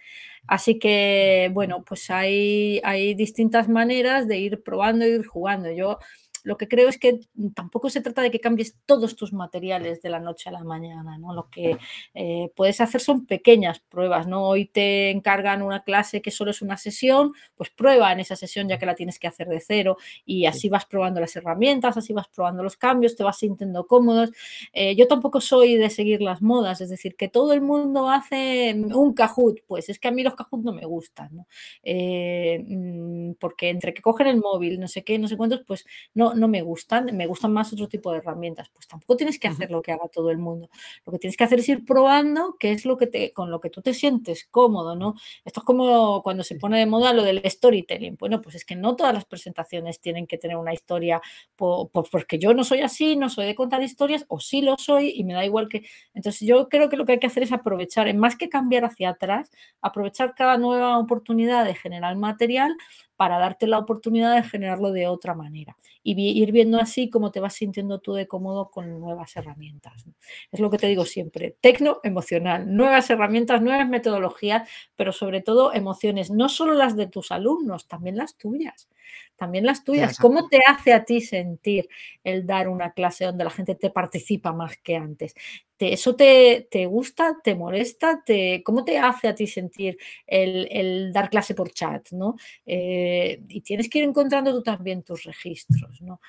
Así que, bueno, pues hay, hay distintas maneras de ir probando, ir jugando. Yo lo que creo es que tampoco se trata de que cambies todos tus materiales de la noche a la mañana, ¿no? Lo que eh, puedes hacer son pequeñas pruebas, ¿no? Hoy te encargan una clase que solo es una sesión, pues prueba en esa sesión ya que la tienes que hacer de cero y así vas probando las herramientas, así vas probando los cambios, te vas sintiendo cómodos. Eh, yo tampoco soy de seguir las modas, es decir, que todo el mundo hace un Kahoot, pues es que a mí los Kahoot no me gustan, ¿no? Eh, mm, porque entre que cogen el móvil, no sé qué, no sé cuántos, pues no, no, me gustan, me gustan más otro tipo de herramientas. Pues tampoco tienes que hacer lo que haga todo el mundo. Lo que tienes que hacer es ir probando qué es lo que te, con lo que tú te sientes cómodo, ¿no? Esto es como cuando se pone de moda lo del storytelling. Bueno, pues es que no todas las presentaciones tienen que tener una historia, por, por, porque yo no soy así, no soy de contar historias, o sí lo soy y me da igual que... Entonces yo creo que lo que hay que hacer es aprovechar, en más que cambiar hacia atrás, aprovechar cada nueva oportunidad de generar material para darte la oportunidad de generarlo de otra manera y ir viendo así cómo te vas sintiendo tú de cómodo con nuevas herramientas. Es lo que te digo siempre, tecno emocional, nuevas herramientas, nuevas metodologías, pero sobre todo emociones, no solo las de tus alumnos, también las tuyas. También las tuyas. ¿Cómo te hace a ti sentir el dar una clase donde la gente te participa más que antes? ¿Te, ¿Eso te, te, gusta? ¿Te molesta? Te, ¿Cómo te hace a ti sentir el, el dar clase por chat? ¿no? Eh, y tienes que ir encontrando tú también tus registros. ¿no?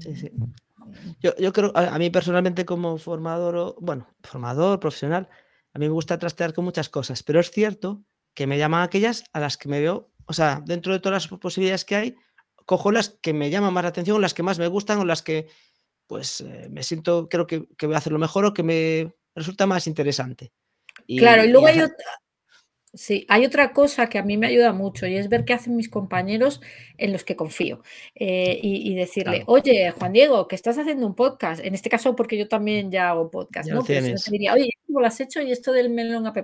Sí, sí. Yo, yo, creo, a, a, mí personalmente como formador, bueno, formador, profesional, a mí me gusta trastear con muchas cosas, pero es cierto que me llaman aquellas a las que me veo o sea, dentro de todas las posibilidades que hay, cojo las que me llaman más la atención, las que más me gustan o las que, pues, eh, me siento, creo que, que, voy a hacerlo mejor o que me resulta más interesante. Y, claro, y luego y hay otra, Sí, hay otra cosa que a mí me ayuda mucho y es ver qué hacen mis compañeros en los que confío eh, y, y, decirle, claro. oye, Juan Diego, que estás haciendo un podcast, en este caso porque yo también ya hago podcast, ya ¿no? Si diría, oye, ¿cómo lo has hecho? Y esto del Melon App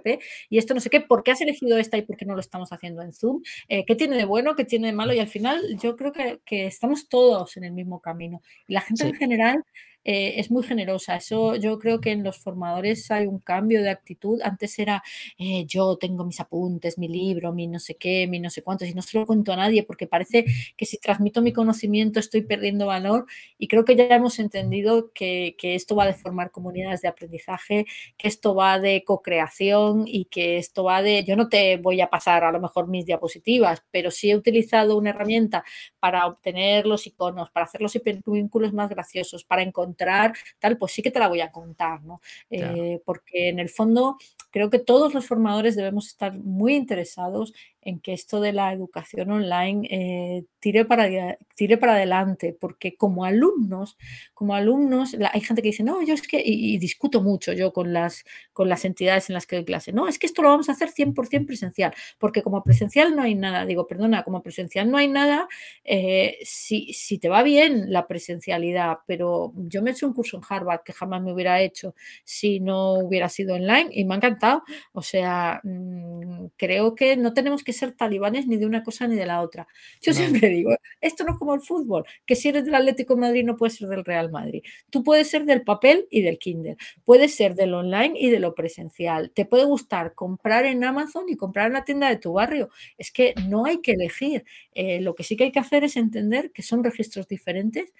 y esto no sé qué, ¿por qué has elegido esta y por qué no lo estamos haciendo en Zoom? Eh, ¿Qué tiene de bueno? ¿Qué tiene de malo? Y al final yo creo que, que estamos todos en el mismo camino. Y la gente sí. en general eh, es muy generosa. Eso yo creo que en los formadores hay un cambio de actitud. Antes era eh, yo tengo mis apuntes, mi libro, mi no sé qué, mi no sé cuántos, y no se lo cuento a nadie porque parece que si transmito mi conocimiento estoy perdiendo valor. Y creo que ya hemos entendido que, que esto va de formar comunidades de aprendizaje, que esto va de co-creación y que esto va de, yo no te voy a pasar a lo mejor mis diapositivas, pero si he utilizado una herramienta para obtener los iconos, para hacer los hipervínculos más graciosos, para encontrar tal, pues sí que te la voy a contar, ¿no? Eh, porque en el fondo creo que todos los formadores debemos estar muy interesados en que esto de la educación online eh, tire, para, tire para adelante, porque como alumnos, como alumnos, hay gente que dice, no, yo es que, y, discuto mucho yo con las, con las entidades en las que doy clase, no, es que esto lo vamos a hacer 100% presencial, porque como presencial no hay nada, digo, perdona, como presencial no hay nada, eh, si, si te va bien la presencialidad, pero yo me he hecho un curso en Harvard que jamás me hubiera hecho si no hubiera sido online y me ha encantado, o sea, mm, creo que no tenemos que ser talibanes ni de una cosa ni de la otra. Yo siempre digo, esto no es como el fútbol, que si eres del Atlético de Madrid no puedes ser del Real Madrid. Tú puedes ser del papel y del Kindle, puedes ser del online y de lo presencial. Te puede gustar comprar en Amazon y comprar en la tienda de tu barrio. Es que no hay que elegir. Eh, lo que sí que hay que hacer es entender que son registros diferentes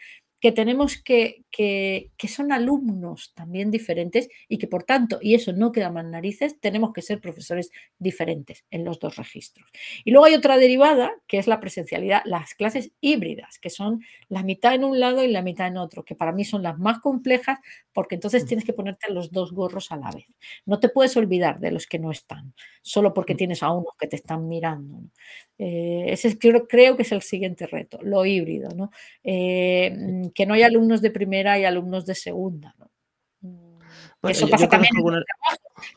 que tenemos que, que, que, son alumnos también diferentes y que por tanto, y eso no queda más narices, tenemos que ser profesores diferentes en los dos registros. Y luego hay otra derivada, que es la presencialidad, las clases híbridas, que son la mitad en un lado y la mitad en otro, que para mí son las más complejas porque entonces mm. tienes que ponerte los dos gorros a la vez. No te puedes olvidar de los que no están, solo porque mm. tienes a unos que te están mirando. Eh, ese creo, creo, que es el siguiente reto, lo híbrido. ¿no? Eh, que no hay alumnos de primera y alumnos de segunda. Mm, eso pasa también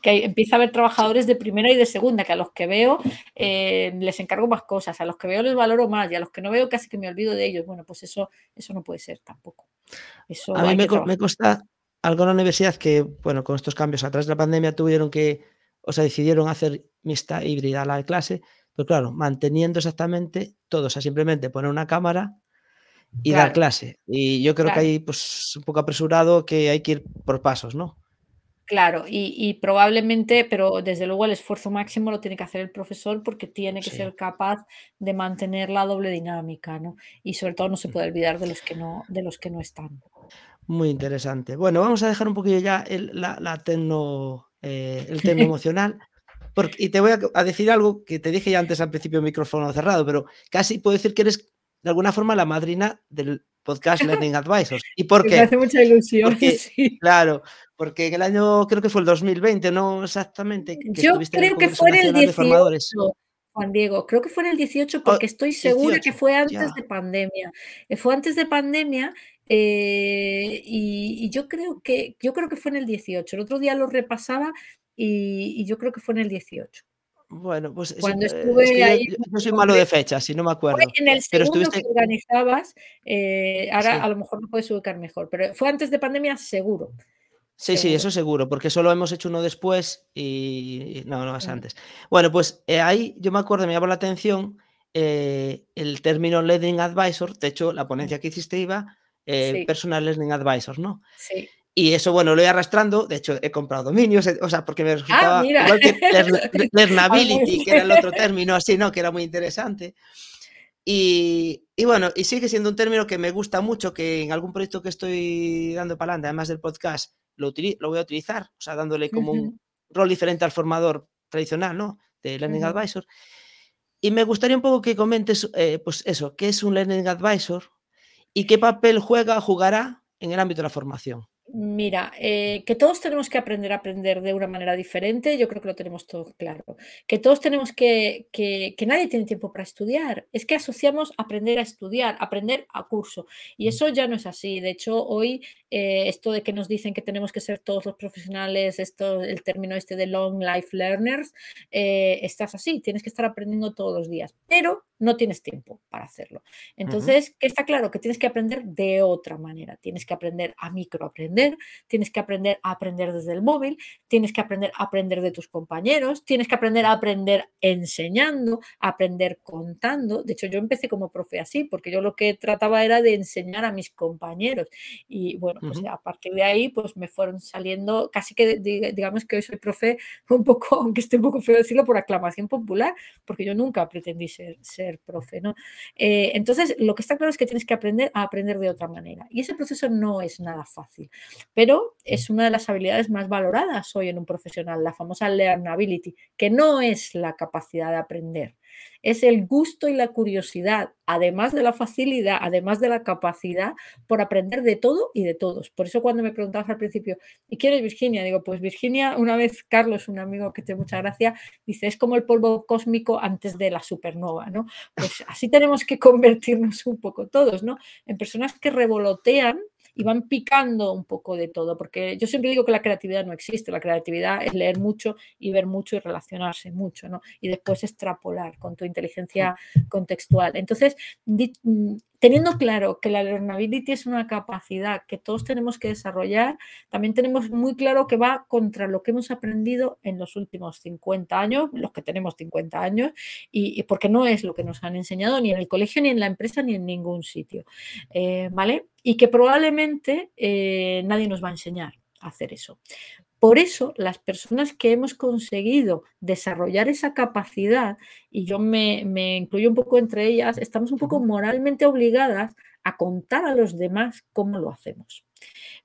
que empieza a haber trabajadores de primera y de segunda, que a los que veo eh, les encargo más cosas, a los que veo les valoro más y a los que no veo casi que me olvido de ellos. Bueno, pues eso, eso no puede ser tampoco. a mí me, me consta algo en la universidad que, bueno, con estos cambios a través de la pandemia tuvieron que, o sea, decidieron hacer mixta híbrida la clase, pero claro, manteniendo exactamente todo, o sea, simplemente poner una cámara y dar clase. Y yo creo que hay pues un poco apresurado que hay que ir por pasos, ¿no? Claro, y, probablemente, pero desde luego el esfuerzo máximo lo tiene que hacer el profesor porque tiene que ser capaz de mantener la doble dinámica, ¿no? Y sobre todo no se puede olvidar de los que no, de los que no están. Muy interesante. Bueno, vamos a dejar un poquillo ya el, la, la tecno, eh, el tema emocional. Porque, y te voy a, decir algo que te dije ya antes al principio micrófono cerrado, pero casi puedo decir que eres de alguna forma la madrina del podcast Learning Advisors. ¿Y por qué? Me hace mucha ilusión. sí. Claro, porque en el año, creo que fue el 2020, no exactamente. Yo creo que fue en el 18. Juan Diego, creo que fue en el 18 porque estoy segura que fue antes de pandemia. Eh, fue antes de pandemia eh, y, yo creo que yo creo que fue en el 18. El otro día lo repasaba y, yo creo que fue en el 18. Bueno, pues Cuando estuve ahí, yo, soy malo de fechas, si no me acuerdo. en el segundo pero estuviste... que organizabas, eh, ahora a lo mejor no puedes ubicar mejor, pero fue antes de pandemia seguro. Sí, sí, eso seguro, porque solo hemos hecho uno después y no, no es antes. Bueno, pues eh, ahí yo me acuerdo, me llamó la atención eh, el término Learning Advisor, de hecho la ponencia que hiciste iba eh, Personal Learning Advisor, ¿no? Sí. Y eso, bueno, lo he arrastrando, de hecho he comprado dominios, o sea, porque me resultaba ah, igual que Learnability, que era el otro término así, ¿no? Que era muy interesante. Y, y, bueno, y sigue siendo un término que me gusta mucho, que en algún proyecto que estoy dando para adelante, además del podcast, lo, lo voy a utilizar, o sea, dándole como un rol diferente al formador tradicional, ¿no? De Learning Advisor. Y me gustaría un poco que comentes, eh, pues eso, ¿qué es un Learning Advisor y qué papel juega, jugará en el ámbito de la formación? Mira, eh, que todos tenemos que aprender a aprender de una manera diferente, yo creo que lo tenemos todo claro. Que todos tenemos que, que, que, nadie tiene tiempo para estudiar. Es que asociamos aprender a estudiar, aprender a curso. Y eso ya no es así. De hecho, hoy eh, esto de que nos dicen que tenemos que ser todos los profesionales, esto, el término este de long life learners, eh, estás así, tienes que estar aprendiendo todos los días, pero no tienes tiempo para hacerlo. Entonces, que está claro que tienes que aprender de otra manera, tienes que aprender a microaprender aprender, tienes que aprender a aprender desde el móvil, tienes que aprender a aprender de tus compañeros, tienes que aprender a aprender enseñando, a aprender contando. De hecho, yo empecé como profe así, porque yo lo que trataba era de enseñar a mis compañeros. Y bueno, pues a partir de ahí, pues me fueron saliendo, casi que di- digamos que hoy soy profe un poco, aunque esté un poco feo decirlo, por aclamación popular, porque yo nunca pretendí ser, ser profe, ¿no? Eh, entonces, lo que está claro es que tienes que aprender a aprender de otra manera. Y ese proceso no es nada fácil, pero es una de las habilidades más valoradas hoy en un profesional, la famosa learnability, que no es la capacidad de aprender, es el gusto y la curiosidad, además de la facilidad, además de la capacidad por aprender de todo y de todos. Por eso cuando me preguntabas al principio, ¿y quién es Virginia? Digo, pues Virginia, una vez Carlos, un amigo que te mucha gracia, dice, es como el polvo cósmico antes de la supernova, ¿no? Pues así tenemos que convertirnos un poco todos, ¿no? En personas que revolotean y van picando un poco de todo, porque yo siempre digo que la creatividad no existe, la creatividad es leer mucho y ver mucho y relacionarse mucho, ¿no? Y después extrapolar con tu inteligencia contextual. Entonces, mm, teniendo claro que la learnability es una capacidad que todos tenemos que desarrollar, también tenemos muy claro que va contra lo que hemos aprendido en los últimos 50 años, los que tenemos 50 años, y, y porque no es lo que nos han enseñado ni en el colegio, ni en la empresa, ni en ningún sitio. eh, ¿Vale? Y que probablemente eh, nadie nos va a enseñar a hacer eso. Por eso, las personas que hemos conseguido desarrollar esa capacidad, y yo me, me incluyo un poco entre ellas, estamos un poco moralmente obligadas a contar a los demás cómo lo hacemos.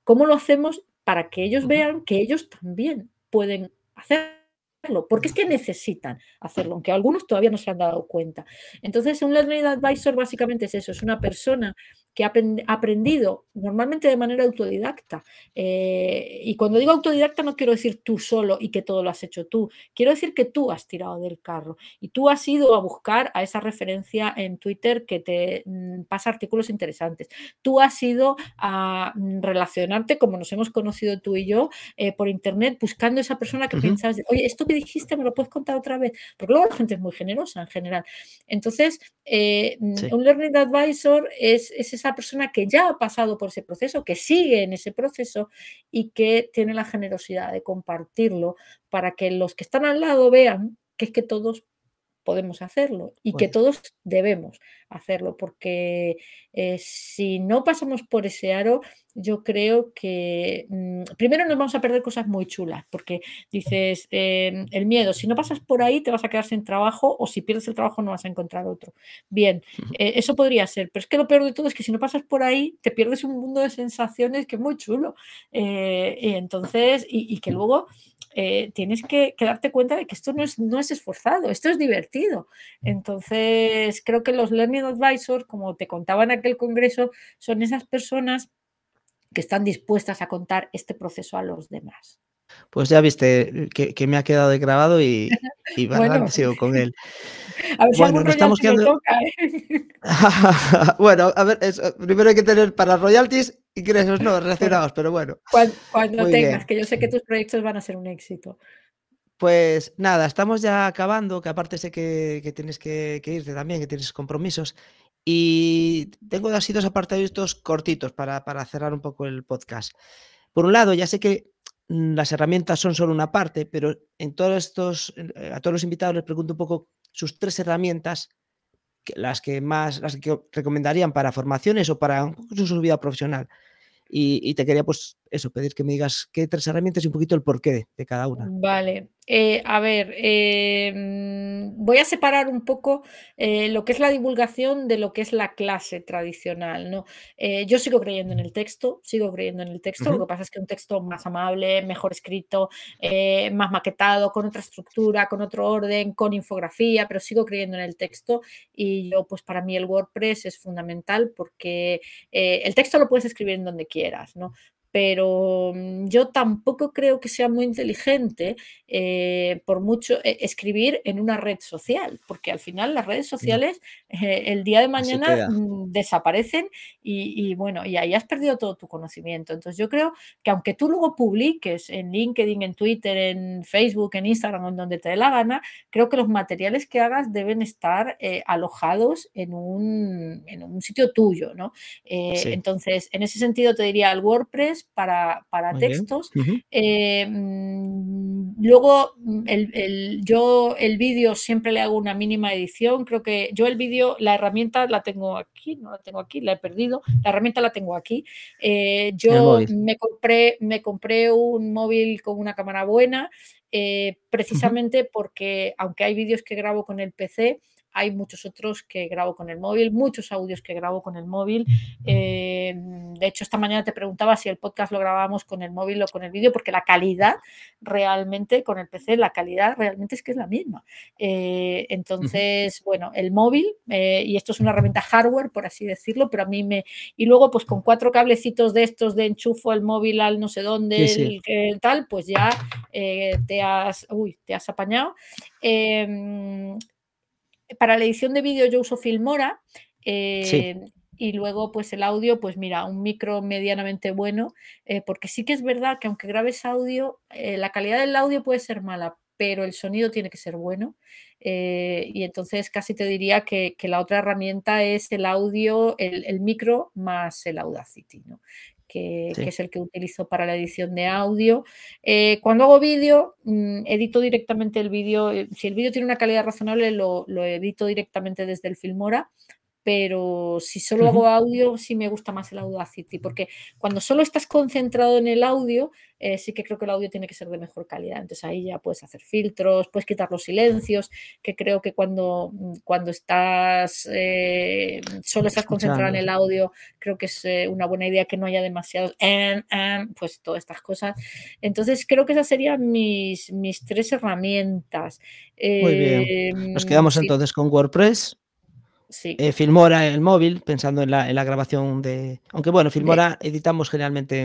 ¿Cómo lo hacemos para que ellos vean que ellos también pueden hacerlo? Porque es que necesitan hacerlo, aunque algunos todavía no se han dado cuenta. Entonces, un Learning Advisor básicamente es eso, es una persona que ha aprendido normalmente de manera autodidacta. eh, y cuando digo autodidacta no quiero decir tú solo y que todo lo has hecho tú, quiero decir que tú has tirado del carro y tú has ido a buscar a esa referencia en Twitter que te mm, pasa artículos interesantes. Tú has ido a mm, relacionarte, como nos hemos conocido tú y yo, eh, por internet, buscando esa persona que piensas, oye, esto que dijiste, ¿me lo puedes contar otra vez? Porque luego la gente es muy generosa en general. Entonces, eh, mm, Sí. un Learning Advisor es, es esa persona que ya ha pasado por ese proceso, que sigue en ese proceso y que tiene la generosidad de compartirlo para que los que están al lado vean que es que todos podemos hacerlo y que todos debemos hacerlo, porque eh, si no pasamos por ese aro, yo creo que mm, primero nos vamos a perder cosas muy chulas, porque dices, em, el miedo, si no pasas por ahí te vas a quedar sin trabajo o si pierdes el trabajo no vas a encontrar otro. Bien, eh, eso podría ser, pero es que lo peor de todo es que si no pasas por ahí te pierdes un mundo de sensaciones que es muy chulo. Eh, y entonces, y, y que luego eh, tienes que, que darte cuenta de que esto no es, no es esforzado, esto es divertido. Entonces, creo que los Learning Advisors, como te contaba en aquel congreso, son esas personas que están dispuestas a contar este proceso a los demás. Pues ya viste que, que me ha quedado de grabado y, y Bueno, sigo con él. a ver si Bueno, nos estamos quedando. toca. ¿eh? Bueno, a ver, es- primero hay que tener para royalties ingresos no relacionados, pero bueno, cuan- cuando tengas, bien. que yo sé que tus proyectos van a ser un éxito. Pues nada, estamos ya acabando, que aparte sé que, tienes que, irte también, que tienes compromisos. Y tengo así dos apartaditos cortitos para, cerrar un poco el podcast. Por un lado, ya sé que mm, las herramientas son solo una parte, pero en todos estos, eh, a todos los invitados les pregunto un poco sus tres herramientas, las que más, las que recomendarían para formaciones o para su vida profesional. Y, y te quería, pues, eso, pedir que me digas qué tres herramientas y un poquito el porqué de, cada una. Vale, eh, a ver, em, voy a separar un poco eh, lo que es la divulgación de lo que es la clase tradicional, ¿no? Eh, yo sigo creyendo en el texto, sigo creyendo en el texto, lo que pasa es que un texto más amable, mejor escrito, más maquetado, con otra estructura, con otro orden, con infografía, pero sigo creyendo en el texto y yo, pues para mí el WordPress es fundamental porque el texto lo puedes escribir en donde quieras, ¿no? Pero mm, yo tampoco creo que sea muy inteligente eh, por mucho eh, escribir en una red social, porque al final las redes No, sociales eh, el día de mañana mm, desaparecen y, y bueno, y ahí has perdido todo tu conocimiento. Entonces yo creo que aunque tú luego publiques en LinkedIn, en Twitter, en Facebook, en Instagram en donde te dé la gana, creo que los materiales que hagas deben estar eh, alojados en un, en un sitio tuyo, ¿no? Sí. entonces, en ese sentido te diría el WordPress, imágenes, para, para textos. Eh, mm, luego, mm, el, el- yo el vídeo siempre le hago una mínima edición. Creo que yo el vídeo, la herramienta la tengo aquí, no la tengo aquí, la he perdido. La herramienta la tengo aquí. Eh, yo me compré, me compré un móvil con una cámara buena, eh, precisamente porque aunque hay vídeos que grabo con el PC, hay muchos otros que grabo con el móvil, muchos audios que grabo con el móvil. Eh, de hecho, esta mañana te preguntaba si el podcast lo grabábamos con el móvil o con el vídeo, porque la calidad realmente con el PC, la calidad realmente es que es la misma. Eh, entonces, bueno, el móvil, eh, y esto es una herramienta hardware, por así decirlo, pero a mí me... Y luego, pues con cuatro cablecitos de estos de enchufo el móvil al no sé dónde, sí. el, tal, pues ya eh, te, has, uy, te has apañado. Para la edición de vídeo yo uso Filmora, Sí. eh, y luego, pues el audio, pues mira, un micro medianamente bueno, eh, porque sí que es verdad que aunque grabes audio, eh, la calidad del audio puede ser mala, pero el sonido tiene que ser bueno. y entonces casi te diría que, que la otra herramienta es el audio, el, el micro más el Audacity, ¿no? Que, es el que utilizo para la edición de audio. Eh, cuando hago vídeo, mm, edito directamente el vídeo. eh, Si el vídeo tiene una calidad razonable, lo, lo edito directamente desde el Filmora. Pero si solo hago audio, sí me gusta más el Audacity, porque cuando solo estás concentrado en el audio, eh, sí que creo que el audio tiene que ser de mejor calidad. Entonces ahí ya puedes hacer filtros, puedes quitar los silencios, que creo que cuando, mm, cuando estás eh, solo estás concentrado en el audio, creo que es eh, una buena idea que no haya demasiados, "em, em", pues todas estas cosas. Entonces creo que esas serían mis, mis tres herramientas. Muy bien. Nos quedamos sí, entonces con WordPress, sí. eh, Filmora en el móvil, pensando en la, en la grabación de. Aunque bueno, Filmora editamos generalmente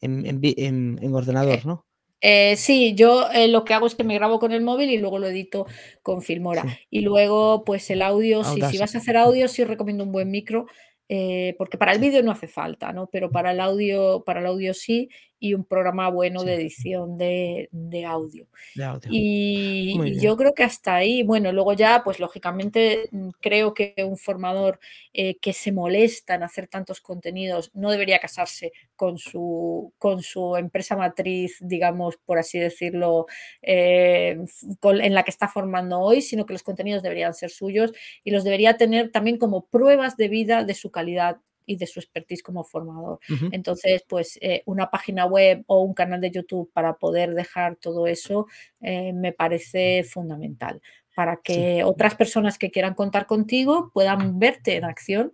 en, ordenador, ¿no? Eh, sí, yo eh, lo que hago es que me grabo con el móvil y luego lo edito con Filmora. Sí. Y luego, pues el audio, sí, si vas a hacer audio, sí recomiendo un buen micro, eh, porque para el vídeo no hace falta, ¿no? Pero para el audio, para el audio sí, y un programa bueno de edición de, de audio. de audio. Y, Muy y bien. yo creo que hasta ahí, bueno, luego ya, pues lógicamente mm, creo que un formador eh, que se molesta en hacer tantos contenidos no debería casarse con su, con su empresa matriz, digamos, por así decirlo, eh, con- en la que está formando hoy, sino que los contenidos deberían ser suyos y los debería tener también como pruebas de vida de su calidad y de su expertise como formador. Entonces, pues eh, una página web o un canal de YouTube para poder dejar todo eso eh, me parece fundamental para Sí. que otras personas que quieran contar contigo puedan verte en acción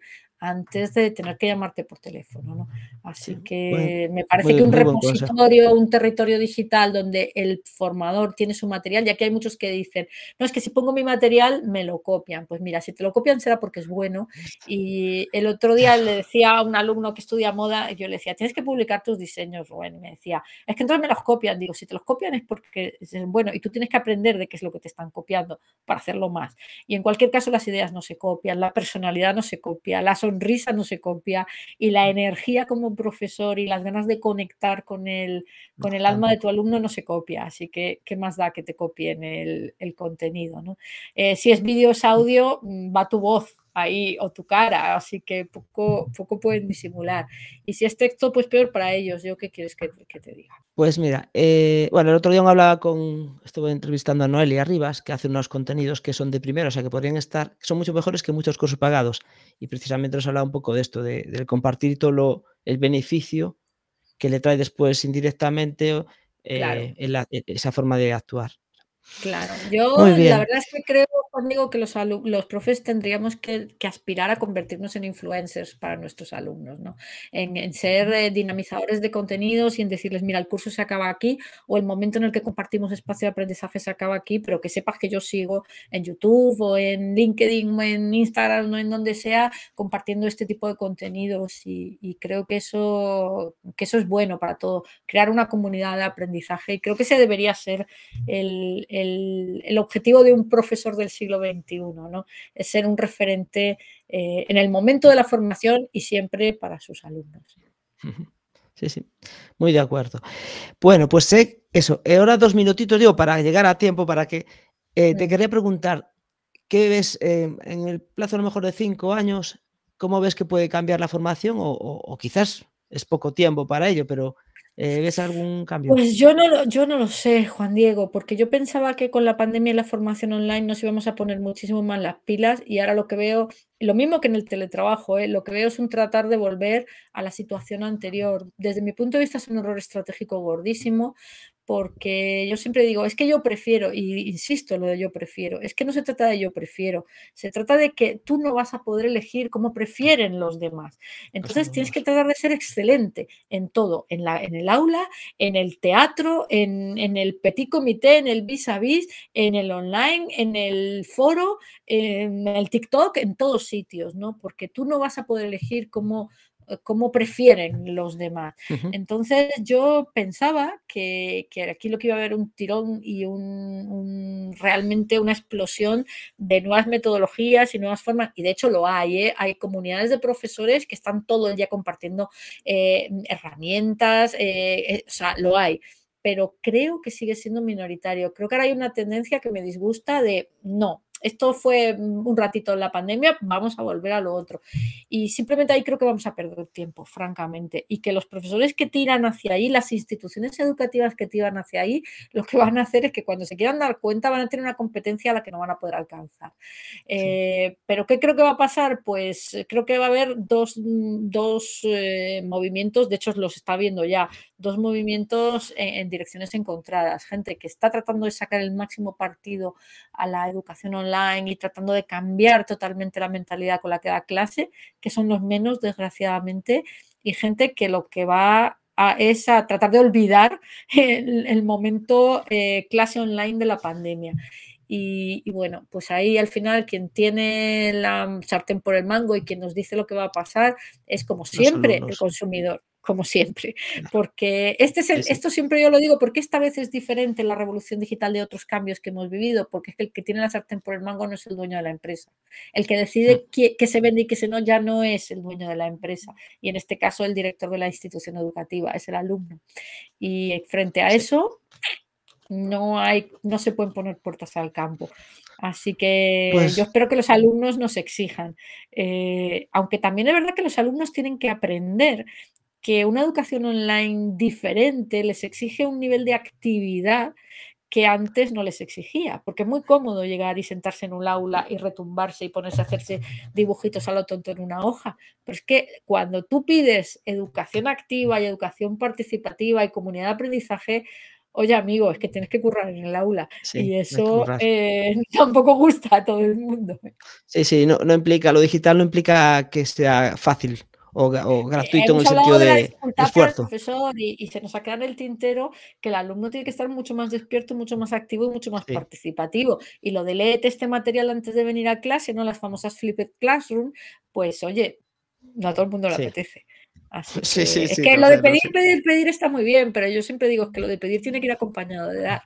antes de tener que llamarte por teléfono, ¿no? Sí, Así que me parece que un repositorio, un territorio digital donde el formador tiene su material, ya que hay muchos que dicen, no, es que si pongo mi material me lo copian. Pues mira, si te lo copian será porque es bueno. Y el otro día le decía a un alumno que estudia moda, yo le decía, tienes que publicar tus diseños, Rubén. Y me decía, es que entonces me los copian. Digo, si te los copian es porque es bueno y tú tienes que aprender de qué es lo que te están copiando para hacerlo más. Y en cualquier caso las ideas no se copian, la personalidad no se copia, la sonrisa no se copia y la energía como profesor y las ganas de conectar con el, con el alma de tu alumno no se copia. Así que, ¿qué más da que te copien el, el contenido? ¿no? Eh, si es vídeo, es audio, mm, va tu voz ahí o tu cara, así que poco, poco pueden disimular. Y si es texto, pues peor para ellos. ¿Yo qué quieres que, que te diga? Pues mira, eh, bueno, el otro día hablaba con estuve entrevistando a Noelia Rivas, que hace unos contenidos que son de primera, o sea, que podrían estar son mucho mejores que muchos cursos pagados. Y precisamente nos hablaba un poco de esto, de del compartir todo lo el beneficio que le trae después indirectamente, o Claro. eh, el la e esa forma de actuar. Claro, yo la verdad es que creo, Juan Diego, que los los profes tendríamos que que aspirar a convertirnos en influencers para nuestros alumnos, ¿no? En en ser, eh, dinamizadores de contenidos y en decirles: "Mira, el curso se acaba aquí", o el momento en el que compartimos espacio de aprendizaje se acaba aquí, pero que sepas que yo sigo en YouTube, o en LinkedIn, o en Instagram, o en donde sea, compartiendo este tipo de contenidos, y y creo que eso que eso es bueno para todo, crear una comunidad de aprendizaje, y creo que ese debería ser el, el- el objetivo de un profesor del siglo XXI, ¿no? Es ser un referente eh, en el momento de la formación y siempre para sus alumnos. Sí, sí, muy de acuerdo. Bueno, pues sé eso, eh, ahora 2 minutitos, digo, para llegar a tiempo, para que, eh, te quería preguntar, ¿qué ves, en el plazo a lo mejor de 5 años? ¿Cómo ves que puede cambiar la formación? O o o quizás es poco tiempo para ello, pero eh, ¿ves algún cambio? Pues yo no lo yo no lo sé, Juan Diego, porque yo pensaba que con la pandemia y la formación online nos íbamos a poner muchísimo más las pilas y ahora lo que veo, lo mismo que en el teletrabajo, ¿eh? lo que veo es un tratar de volver a la situación anterior. Desde mi punto de vista es un error estratégico gordísimo, porque yo siempre digo, es que yo prefiero, y insisto lo de yo prefiero, es que no se trata de yo prefiero, se trata de que tú no vas a poder elegir cómo prefieren los demás. Entonces tienes que tratar de ser excelente en todo, en, la, en el aula, en el teatro, en, en el petit comité, en el vis a vis, en el online, en el foro, en el TikTok, en todos sitios, ¿no? Porque tú no vas a poder elegir cómo cómo prefieren los demás. Entonces yo pensaba que, aquí lo que iba a haber un tirón y un, realmente una explosión de nuevas metodologías y nuevas formas, y de hecho lo hay, ¿eh? hay comunidades de profesores que están todo el día compartiendo eh, herramientas, o sea, lo hay pero creo que sigue siendo minoritario. Creo que ahora hay una tendencia que me disgusta de no, esto fue un ratito en la pandemia, vamos a volver a lo otro. Y simplemente ahí creo que vamos a perder tiempo, francamente. Y que los profesores que tiran hacia ahí, las instituciones educativas que tiran hacia ahí, lo que van a hacer es que cuando se quieran dar cuenta van a tener una competencia a la que no van a poder alcanzar. Eh, pero ¿qué creo que va a pasar? Pues creo que va a haber dos, mm, eh, movimientos, de hecho los está viendo ya, dos movimientos en, direcciones encontradas. Gente que está tratando de sacar el máximo partido a la educación online y tratando de cambiar totalmente la mentalidad con la que da clase, que son los menos, desgraciadamente, y gente que lo que va a, es a tratar de olvidar el, momento eh, clase online de la pandemia. Y, y, bueno, pues ahí al final quien tiene la sartén por el mango y quien nos dice lo que va a pasar es como siempre el consumidor como siempre, porque este es esto siempre yo lo digo, porque esta vez es diferente la revolución digital de otros cambios que hemos vivido, porque es que el que tiene la sartén por el mango no es el dueño de la empresa. El que decide mm. qué, se vende y qué se no ya no es el dueño de la empresa. Y en este caso el director de la institución educativa es el alumno. Y frente a eso no hay, no se pueden poner puertas al campo. Así que Pues yo espero que los alumnos nos exijan. Eh, aunque también es verdad que los alumnos tienen que aprender que una educación online diferente les exige un nivel de actividad que antes no les exigía, porque es muy cómodo llegar y sentarse en un aula y retumbarse y ponerse a hacerse dibujitos a lo tonto en una hoja. Pero es que cuando tú pides educación activa y educación participativa y comunidad de aprendizaje, oye amigo, es que tienes que currar en el aula. y eso eh, tampoco gusta a todo el mundo. Sí, sí, no, no implica, lo digital no implica que sea fácil o, gratuito en el sentido de, esfuerzo. profesor y, se nos ha quedado en el tintero que el alumno tiene que estar mucho más despierto, mucho más activo y mucho más participativo. Y lo de leer este material antes de venir a clase, ¿no? Las famosas flipped classroom, pues oye, no a todo el mundo le apetece. Así que, es que lo de pedir, pedir, pedir está muy bien, pero yo siempre digo que lo de pedir tiene que ir acompañado de dar.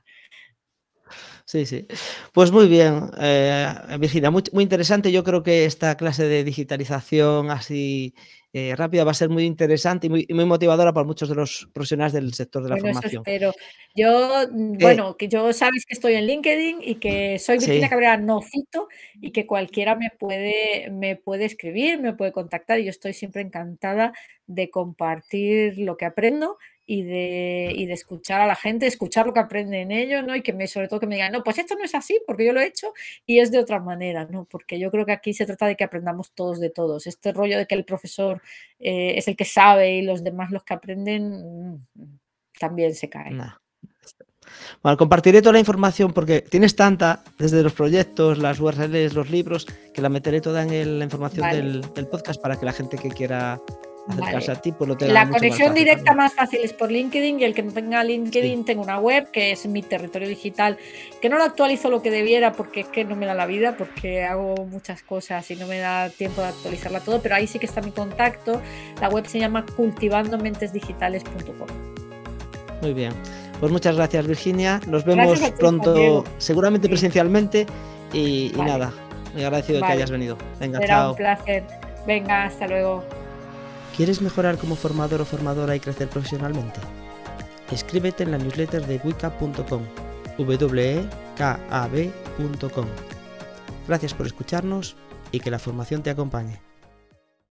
Sí, sí. Pues muy bien, eh, Virginia, muy, muy interesante. Yo creo que esta clase de digitalización así eh, rápida va a ser muy interesante y muy, muy, motivadora para muchos de los profesionales del sector de la bueno, formación. Eso espero. Yo, mm, bueno, que yo sabéis que estoy en LinkedIn y que soy Virginia Cabrera Nocito y que cualquiera me puede, me puede escribir, me puede contactar y yo estoy siempre encantada de compartir lo que aprendo y de, y de escuchar a la gente, escuchar lo que aprenden ellos, ¿no? Y que me, sobre todo que me digan, no, pues esto no es así, porque yo lo he hecho y es de otra manera, ¿no? Porque yo creo que aquí se trata de que aprendamos todos de todos. Este rollo de que el profesor eh, es el que sabe y los demás los que aprenden, mm, también se cae. Bueno, compartiré toda la información porque tienes tanta, desde los proyectos, las URLs, los libros, que la meteré toda en la información del, del, podcast para que la gente que quiera la conexión directa más fácil es por LinkedIn y el que no tenga LinkedIn tengo una web que es mi territorio digital, que no lo actualizo lo que debiera porque es que no me da la vida, porque hago muchas cosas y no me da tiempo de actualizarla todo, pero ahí sí que está mi contacto. La web se llama cultivandomentesdigitales.com. Muy bien. Pues muchas gracias Virginia. Nos vemos pronto, seguramente presencialmente y, nada. Muy agradecido de que hayas venido. Venga, Será un placer. Venga, hasta luego. ¿Quieres mejorar como formador o formadora y crecer profesionalmente? Escríbete en la newsletter de wicab.com, wekab.com. Gracias por escucharnos y que la formación te acompañe.